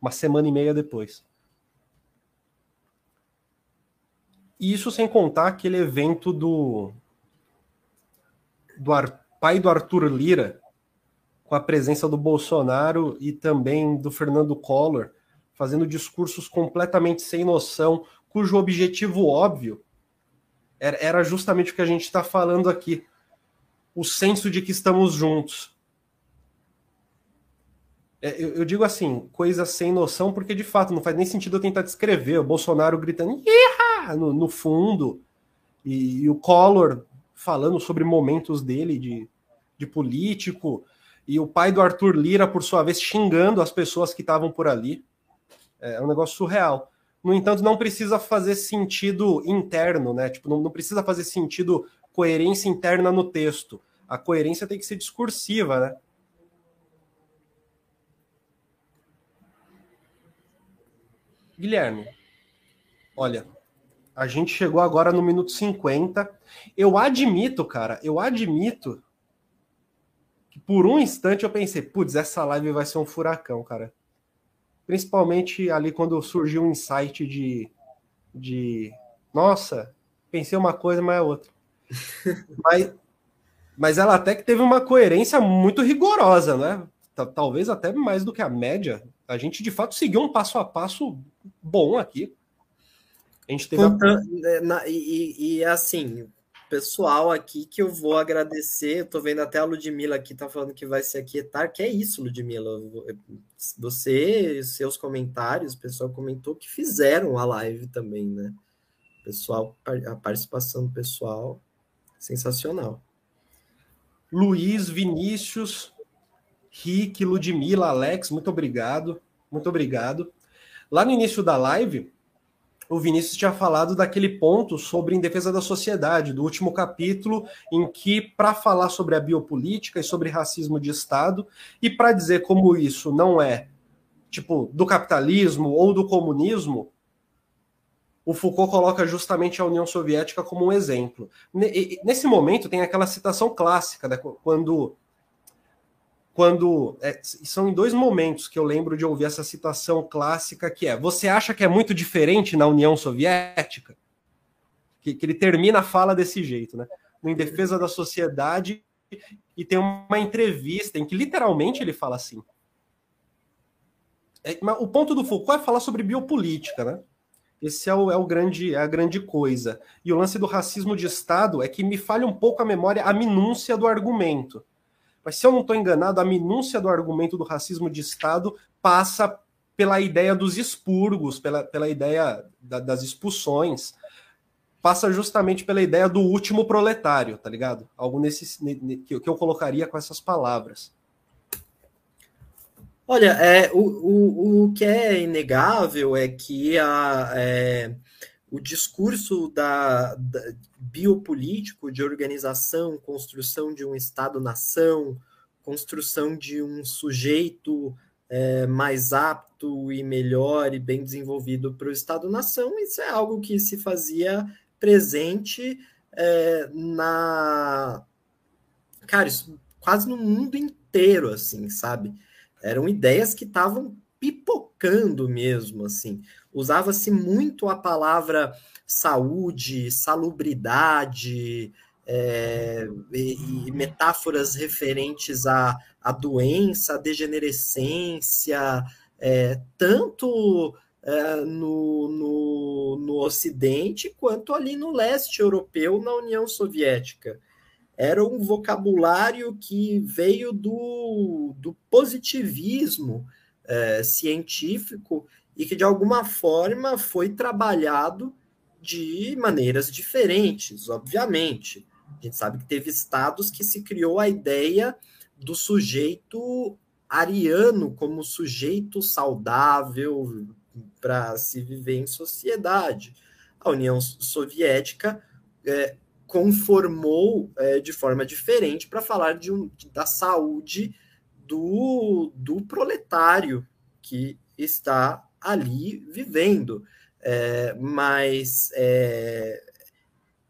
uma semana e meia depois. E isso sem contar aquele evento do do Arthur pai do Arthur Lira, com a presença do Bolsonaro e também do Fernando Collor, fazendo discursos completamente sem noção, cujo objetivo óbvio era justamente o que a gente está falando aqui: o senso de que estamos juntos. É, eu, digo assim, coisa sem noção, porque de fato não faz nem sentido eu tentar descrever o Bolsonaro gritando no, no fundo e, e o Collor falando sobre momentos dele de, de político, e o pai do Arthur Lira, por sua vez, xingando as pessoas que estavam por ali. É um negócio surreal. No entanto, não precisa fazer sentido interno, né? Tipo, não, não precisa fazer sentido coerência interna no texto. A coerência tem que ser discursiva, né? Guilherme, olha, a gente chegou agora no minuto 50. Eu admito, cara, eu admito que por um instante eu pensei, putz, essa live vai ser um furacão, cara. Principalmente ali quando surgiu um insight de, de nossa, pensei uma coisa, mas é outra. mas, mas ela até que teve uma coerência muito rigorosa, né? Talvez até mais do que a média. A gente de fato seguiu um passo a passo bom aqui. A gente teve. Conta, a... É, e, e assim, pessoal aqui que eu vou agradecer. Eu tô vendo até a Ludmilla aqui, tá falando que vai se aquietar. Que é isso, Ludmilla? Você, seus comentários, o pessoal comentou que fizeram a live também, né? Pessoal, a participação do pessoal, sensacional. Luiz, Vinícius, Rick, Ludmilla, Alex, muito obrigado. Muito obrigado. Lá no início da live, o Vinícius tinha falado daquele ponto sobre em defesa da sociedade, do último capítulo, em que, para falar sobre a biopolítica e sobre racismo de Estado, e para dizer como isso não é tipo do capitalismo ou do comunismo, o Foucault coloca justamente a União Soviética como um exemplo. Nesse momento tem aquela citação clássica, né, quando quando é, são em dois momentos que eu lembro de ouvir essa citação clássica que é: você acha que é muito diferente na União Soviética? Que, que ele termina a fala desse jeito, né? Em defesa da sociedade e tem uma entrevista em que literalmente ele fala assim. É, o ponto do Foucault é falar sobre biopolítica, né? Esse é, o, é, o grande, é a grande coisa. E o lance do racismo de Estado é que me falha um pouco a memória, a minúcia do argumento. Mas se eu não estou enganado, a minúcia do argumento do racismo de Estado passa pela ideia dos expurgos, pela, pela ideia da, das expulsões, passa justamente pela ideia do último proletário, tá ligado? Algo nesse que, que eu colocaria com essas palavras. Olha, é, o, o, o que é inegável é que a, é, o discurso da, da, biopolítico de organização, construção de um Estado-nação, construção de um sujeito é, mais apto e melhor e bem desenvolvido para o Estado-nação, isso é algo que se fazia presente é, na. Cara, isso quase no mundo inteiro, assim, sabe? Eram ideias que estavam pipocando mesmo, assim. Usava-se muito a palavra saúde, salubridade, é, e, e, metáforas referentes à, à doença, à degenerescência, é, tanto é, no, no, no Ocidente quanto ali no leste europeu, na União Soviética. Era um vocabulário que veio do, do positivismo é, científico e que, de alguma forma, foi trabalhado de maneiras diferentes, obviamente. A gente sabe que teve estados que se criou a ideia do sujeito ariano como sujeito saudável para se viver em sociedade. A União Soviética é, conformou é, de forma diferente para falar de um, da saúde do, do proletário que está ali vivendo. É, mas é,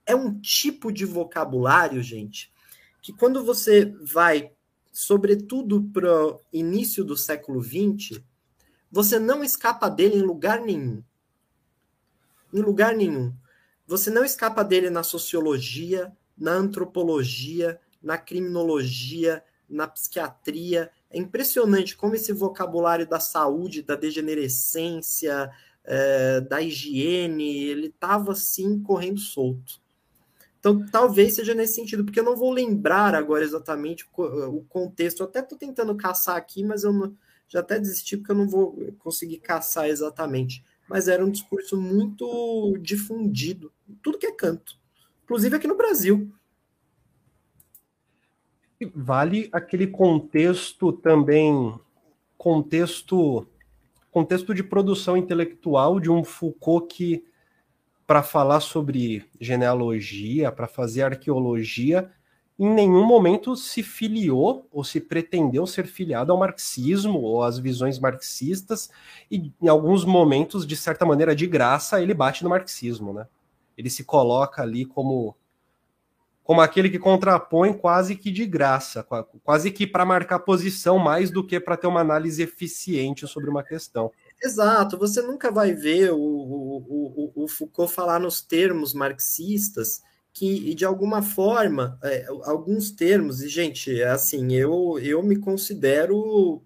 é um tipo de vocabulário, gente, que quando você vai, sobretudo para o início do século XX, você não escapa dele em lugar nenhum. Em lugar nenhum. Você não escapa dele na sociologia, na antropologia, na criminologia, na psiquiatria. É impressionante como esse vocabulário da saúde, da degenerescência, é, da higiene, ele estava assim correndo solto. Então, talvez seja nesse sentido, porque eu não vou lembrar agora exatamente o contexto. Eu até estou tentando caçar aqui, mas eu não, já até desisti porque eu não vou conseguir caçar exatamente. Mas era um discurso muito difundido, tudo que é canto, inclusive aqui no Brasil. Vale aquele contexto também, contexto contexto de produção intelectual de um Foucault que, para falar sobre genealogia, para fazer arqueologia, em nenhum momento se filiou ou se pretendeu ser filiado ao marxismo ou às visões marxistas, e em alguns momentos, de certa maneira, de graça, ele bate no marxismo, né? Ele se coloca ali como como aquele que contrapõe quase que de graça, quase que para marcar posição mais do que para ter uma análise eficiente sobre uma questão. Exato, você nunca vai ver o, o, o, o Foucault falar nos termos marxistas que, de alguma forma, é, alguns termos, e, gente, é assim, eu, eu me considero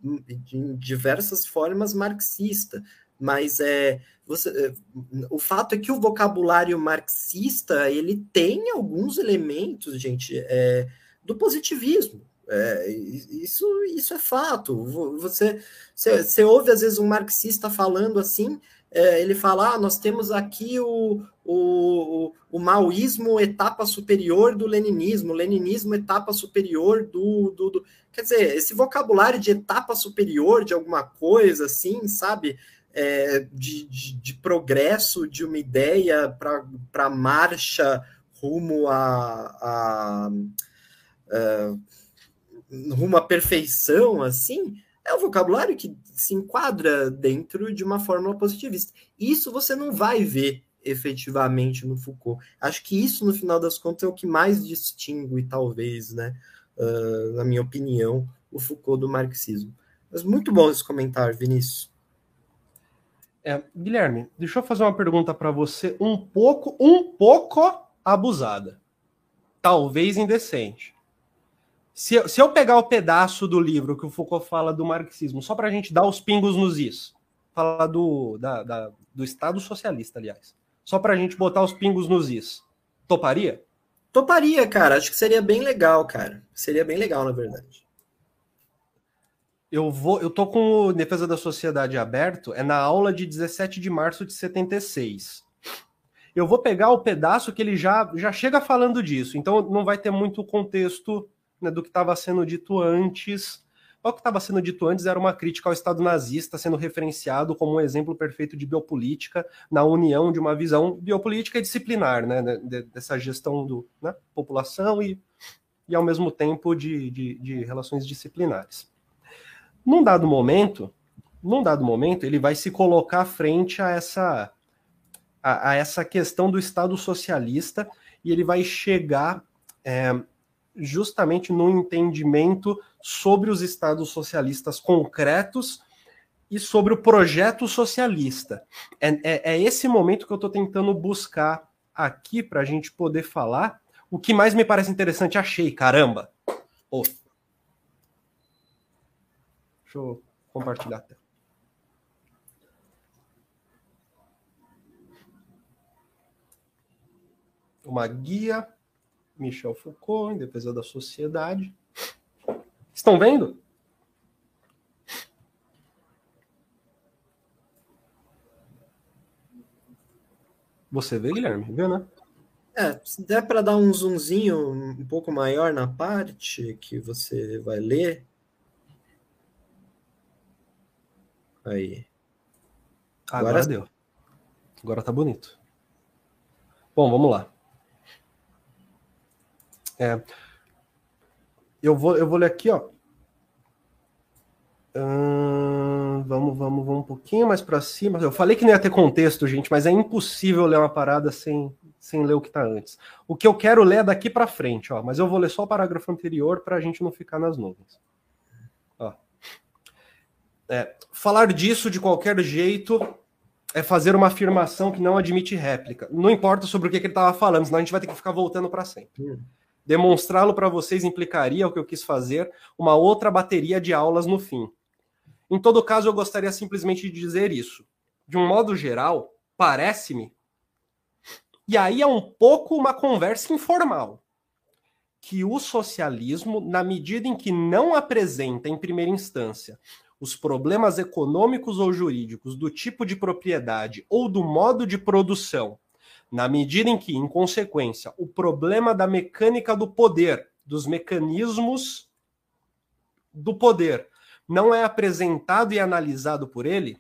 em diversas formas marxista, mas é, você, é, o fato é que o vocabulário marxista ele tem alguns elementos, gente, é, do positivismo. É, isso, isso é fato. Você, você, você, ouve às vezes um marxista falando assim, é, ele fala: ah, nós temos aqui o, o, o maoísmo etapa superior do leninismo, o leninismo etapa superior do, do, do, Quer dizer, esse vocabulário de etapa superior de alguma coisa, assim, sabe? É, de, de, de, progresso de uma ideia para marcha rumo a, a, a, rumo à perfeição, assim, é um vocabulário que se enquadra dentro de uma fórmula positivista. Isso você não vai ver efetivamente no Foucault. Acho que isso, no final das contas, é o que mais distingue, talvez, né, uh, na minha opinião, o Foucault do marxismo. Mas muito bom esse comentário, Vinícius. É, Guilherme, deixa eu fazer uma pergunta para você um pouco, um pouco abusada. Talvez indecente. Se eu, se eu pegar o pedaço do livro que o Foucault fala do marxismo, só para a gente dar os pingos nos is, fala do, da, da, do Estado socialista, aliás, só para a gente botar os pingos nos is, toparia? Toparia, cara. Acho que seria bem legal, cara. Seria bem legal, na verdade. Eu vou, eu tô com o Defesa da Sociedade aberto, é na aula de 17 de março de 76. Eu vou pegar o pedaço que ele já, já chega falando disso, então não vai ter muito contexto né, do que estava sendo dito antes. O que estava sendo dito antes era uma crítica ao Estado nazista, sendo referenciado como um exemplo perfeito de biopolítica na união de uma visão biopolítica e disciplinar, né, dessa gestão do né, população e, e, ao mesmo tempo, de, de, de relações disciplinares. Num dado momento, num dado momento, ele vai se colocar frente a essa, a, a essa questão do Estado socialista e ele vai chegar é, justamente no entendimento sobre os estados socialistas concretos e sobre o projeto socialista. É, é, é esse momento que eu estou tentando buscar aqui para a gente poder falar. O que mais me parece interessante, achei, caramba! Oh. Deixa eu compartilhar a tela. Uma guia Michel Foucault, em defesa da sociedade. Estão vendo? Você vê, Guilherme? Vê, né? É, se der para dar um zoomzinho um pouco maior na parte que você vai ler. Aí. Agora, Agora deu. Agora tá bonito. Bom, vamos lá. É, eu, vou, eu vou ler aqui, ó. Hum, vamos, vamos, vamos um pouquinho mais para cima. Eu falei que não ia ter contexto, gente, mas é impossível ler uma parada sem, sem ler o que está antes. O que eu quero ler é daqui para frente, ó, mas eu vou ler só o parágrafo anterior para a gente não ficar nas nuvens. É, falar disso de qualquer jeito é fazer uma afirmação que não admite réplica. Não importa sobre o que, que ele estava falando, senão a gente vai ter que ficar voltando para sempre. Hum. Demonstrá-lo para vocês implicaria o que eu quis fazer, uma outra bateria de aulas no fim. Em todo caso, eu gostaria simplesmente de dizer isso. De um modo geral, parece-me. E aí é um pouco uma conversa informal. Que o socialismo, na medida em que não apresenta, em primeira instância, os problemas econômicos ou jurídicos do tipo de propriedade ou do modo de produção na medida em que, em consequência, o problema da mecânica do poder, dos mecanismos do poder, não é apresentado e analisado por ele,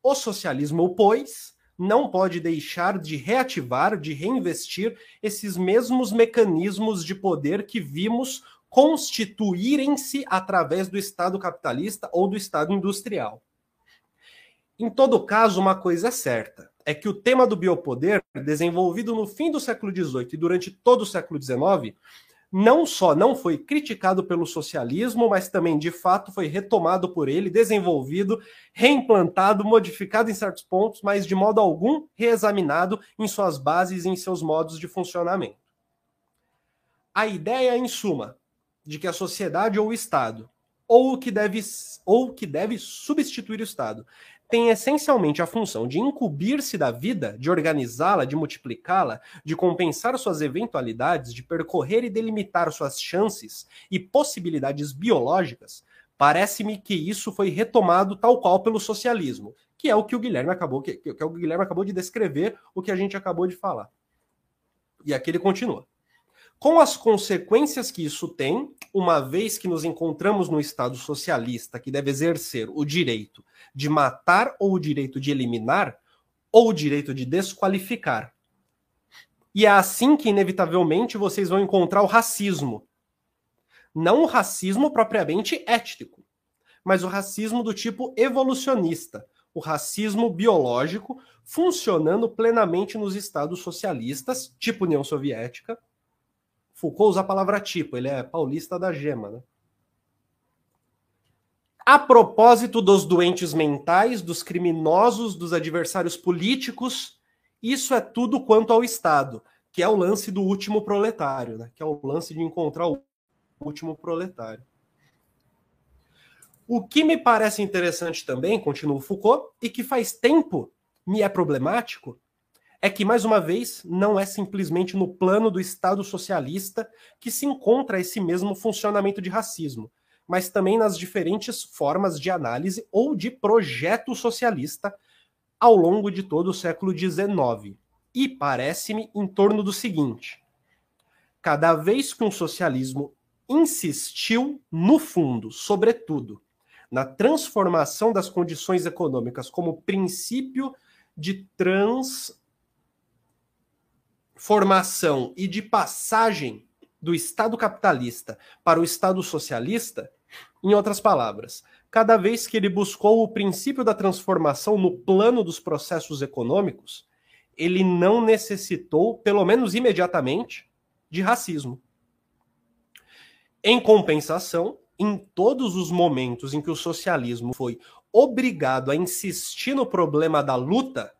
o socialismo, pois, não pode deixar de reativar, de reinvestir esses mesmos mecanismos de poder que vimos constituírem-se através do Estado capitalista ou do Estado industrial. Em todo caso, uma coisa é certa: é que o tema do biopoder, desenvolvido no fim do século XVIII e durante todo o século XIX, não só não foi criticado pelo socialismo, mas também de fato foi retomado por ele, desenvolvido, reimplantado, modificado em certos pontos, mas de modo algum reexaminado em suas bases e em seus modos de funcionamento. A ideia, em suma, de que a sociedade ou o Estado, ou que deve, ou que deve substituir o Estado, tem essencialmente a função de incumbir-se da vida, de organizá-la, de multiplicá-la, de compensar suas eventualidades, de percorrer e delimitar suas chances e possibilidades biológicas, parece-me que isso foi retomado tal qual pelo socialismo, que é o que o Guilherme acabou que, que é que o Guilherme acabou de descrever, o que a gente acabou de falar. E aqui ele continua. Com as consequências que isso tem, uma vez que nos encontramos no Estado socialista que deve exercer o direito de matar ou o direito de eliminar, ou o direito de desqualificar. E é assim que, inevitavelmente, vocês vão encontrar o racismo. Não o racismo propriamente étnico, mas o racismo do tipo evolucionista, o racismo biológico funcionando plenamente nos estados socialistas, tipo União Soviética, Foucault usa a palavra tipo, ele é paulista da gema, né? A propósito dos doentes mentais, dos criminosos, dos adversários políticos, isso é tudo quanto ao Estado, que é o lance do último proletário, né? que é o lance de encontrar o último proletário. O que me parece interessante também, continua Foucault, e que faz tempo me é problemático, é que, mais uma vez, não é simplesmente no plano do Estado socialista que se encontra esse mesmo funcionamento de racismo, mas também nas diferentes formas de análise ou de projeto socialista ao longo de todo o século XIX. E parece-me em torno do seguinte: cada vez que um socialismo insistiu, no fundo, sobretudo, na transformação das condições econômicas como princípio de trans formação e de passagem do Estado capitalista para o Estado socialista, em outras palavras, cada vez que ele buscou o princípio da transformação no plano dos processos econômicos, ele não necessitou, pelo menos imediatamente, de racismo. Em compensação, em todos os momentos em que o socialismo foi obrigado a insistir no problema da luta,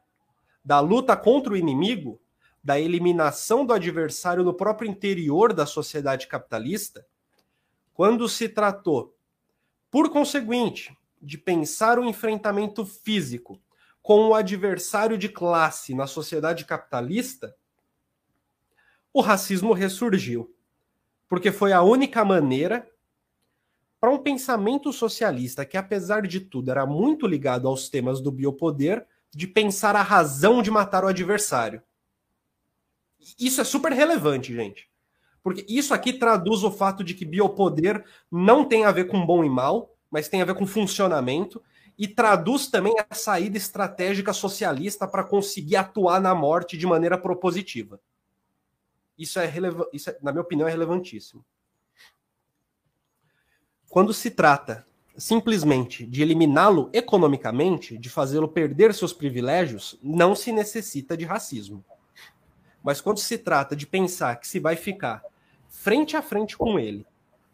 da luta contra o inimigo, da eliminação do adversário no próprio interior da sociedade capitalista, quando se tratou, por conseguinte, de pensar o enfrentamento físico com o adversário de classe na sociedade capitalista, o racismo ressurgiu. Porque foi a única maneira para um pensamento socialista que, apesar de tudo, era muito ligado aos temas do biopoder, de pensar a razão de matar o adversário. Isso é super relevante, gente. Porque isso aqui traduz o fato de que biopoder não tem a ver com bom e mal, mas tem a ver com funcionamento, e traduz também a saída estratégica socialista para conseguir atuar na morte de maneira propositiva. Isso é, isso é, na minha opinião, é relevantíssimo. Quando se trata simplesmente de eliminá-lo economicamente, de fazê-lo perder seus privilégios, não se necessita de racismo. Mas quando se trata de pensar que se vai ficar frente a frente com ele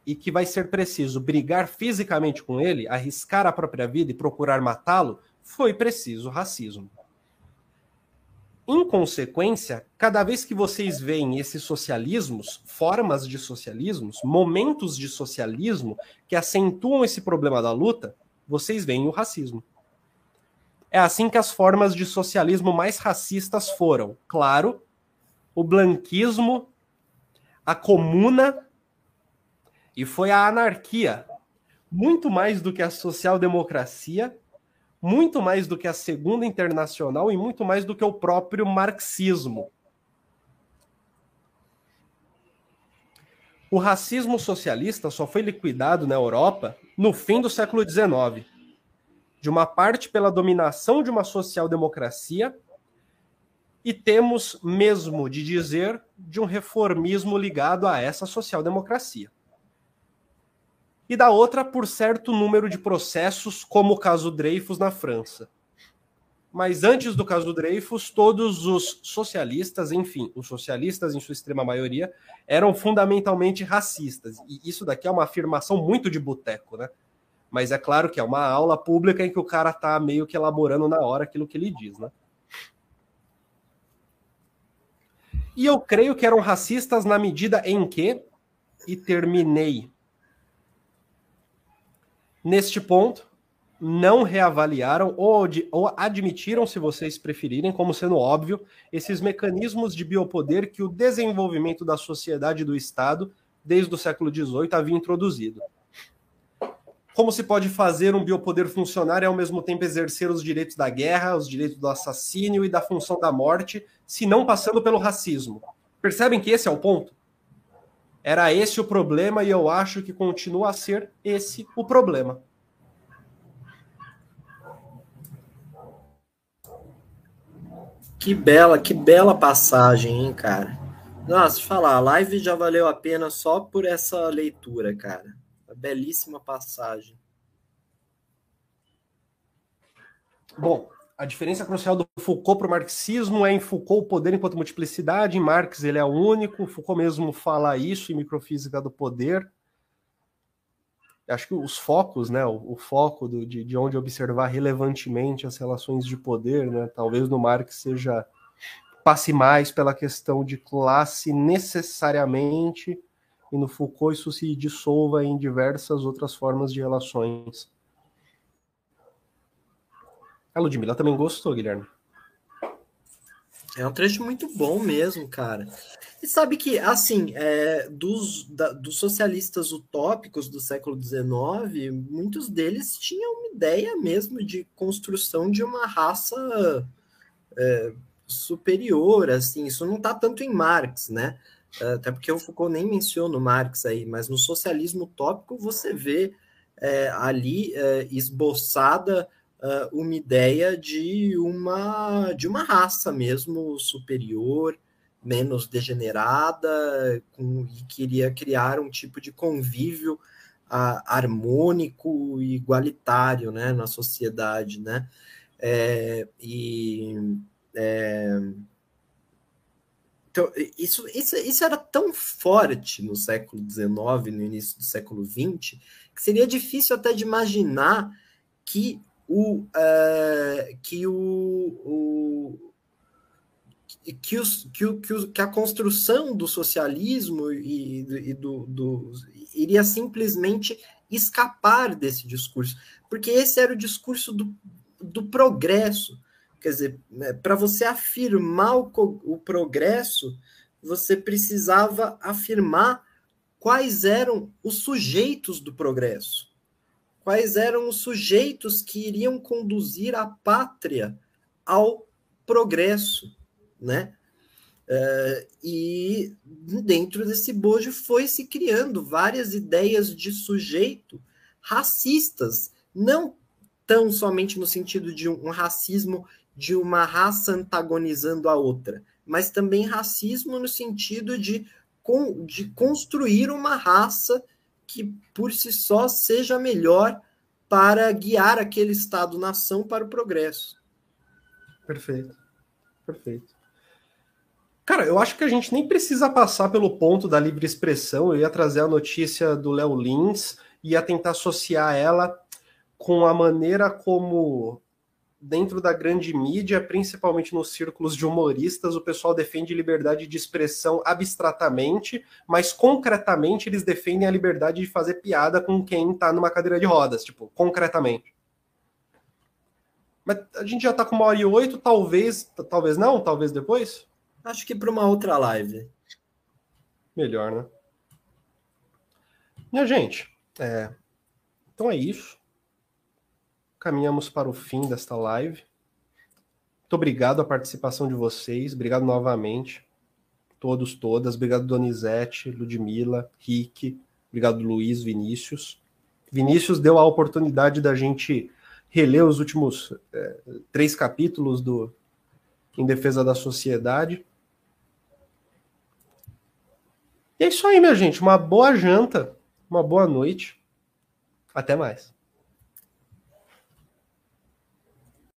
e que vai ser preciso brigar fisicamente com ele, arriscar a própria vida e procurar matá-lo, foi preciso racismo. Em consequência, cada vez que vocês veem esses socialismos, formas de socialismos, momentos de socialismo que acentuam esse problema da luta, vocês veem o racismo. É assim que as formas de socialismo mais racistas foram, claro, o blanquismo, a comuna e foi a anarquia. Muito mais do que a social-democracia, muito mais do que a Segunda Internacional e muito mais do que o próprio marxismo. O racismo socialista só foi liquidado na Europa no fim do século XIX, de uma parte pela dominação de uma social-democracia e temos mesmo de dizer de um reformismo ligado a essa social-democracia. E da outra, por certo número de processos, como o caso Dreyfus na França. Mas antes do caso Dreyfus, todos os socialistas, enfim, os socialistas em sua extrema maioria, eram fundamentalmente racistas. E isso daqui é uma afirmação muito de boteco, né? Mas é claro que é uma aula pública em que o cara tá meio que elaborando na hora aquilo que ele diz, né? E eu creio que eram racistas na medida em que, e terminei neste ponto, não reavaliaram ou, ou admitiram, se vocês preferirem, como sendo óbvio, esses mecanismos de biopoder que o desenvolvimento da sociedade e do Estado, desde o século XVIII, havia introduzido. Como se pode fazer um biopoder funcionar e ao mesmo tempo exercer os direitos da guerra, os direitos do assassínio e da função da morte, se não passando pelo racismo? Percebem que esse é o ponto? Era esse o problema e eu acho que continua a ser esse o problema. Que bela, que bela passagem, hein, cara. Nossa, falar, a live já valeu a pena só por essa leitura, cara. Belíssima passagem. Bom, a diferença crucial do Foucault para o marxismo é em Foucault o poder enquanto multiplicidade, em Marx ele é o único, Foucault mesmo fala isso em Microfísica do Poder. Acho que os focos, né, o, o foco do, de, de onde observar relevantemente as relações de poder, né, talvez no Marx seja passe mais pela questão de classe necessariamente, e no Foucault isso se dissolva em diversas outras formas de relações. A Ludmilla também gostou, Guilherme. É um trecho muito bom mesmo, cara. E sabe que, assim, é, dos, da, dos socialistas utópicos do século XIX, muitos deles tinham uma ideia mesmo de construção de uma raça é, superior, assim. Isso não está tanto em Marx, né? Até porque o Foucault nem menciona o Marx aí, mas no socialismo utópico você vê é, ali é, esboçada uh, uma ideia de uma de uma raça mesmo superior, menos degenerada, com, e queria criar um tipo de convívio uh, harmônico e igualitário né, na sociedade. Né? É, e é, então, isso, isso, isso era tão forte no século XIX, no início do século XX, que seria difícil até de imaginar que o, uh, que o, o que, os, que, o, que, o, que a construção do socialismo e, e do, do, iria simplesmente escapar desse discurso, porque esse era o discurso do, do progresso. Quer dizer, para você afirmar o, o progresso, você precisava afirmar quais eram os sujeitos do progresso quais eram os sujeitos que iriam conduzir a pátria ao progresso, né? Uh, e dentro desse bojo foi se criando várias ideias de sujeito racistas, não tão somente no sentido de um racismo de uma raça antagonizando a outra, mas também racismo no sentido de, de construir uma raça que por si só seja melhor para guiar aquele Estado-nação para o progresso. Perfeito. Perfeito. Cara, eu acho que a gente nem precisa passar pelo ponto da livre expressão. Eu ia trazer a notícia do Léo Lins e ia tentar associar ela com a maneira como dentro da grande mídia, principalmente nos círculos de humoristas, o pessoal defende liberdade de expressão abstratamente, mas concretamente eles defendem a liberdade de fazer piada com quem está numa cadeira de rodas, tipo, concretamente. Mas a gente já está com uma hora e oito, talvez, talvez não, talvez depois? Acho que para uma outra live. Melhor, né? Minha gente, é... então é isso caminhamos para o fim desta live. Muito obrigado a participação de vocês, obrigado novamente, todos, todas. Obrigado, Donizete, Ludmila, Rick, obrigado, Luiz, Vinícius. Vinícius deu a oportunidade da gente reler os últimos é, três capítulos do Em Defesa da Sociedade. E é isso aí, minha gente. Uma boa janta, uma boa noite. Até mais.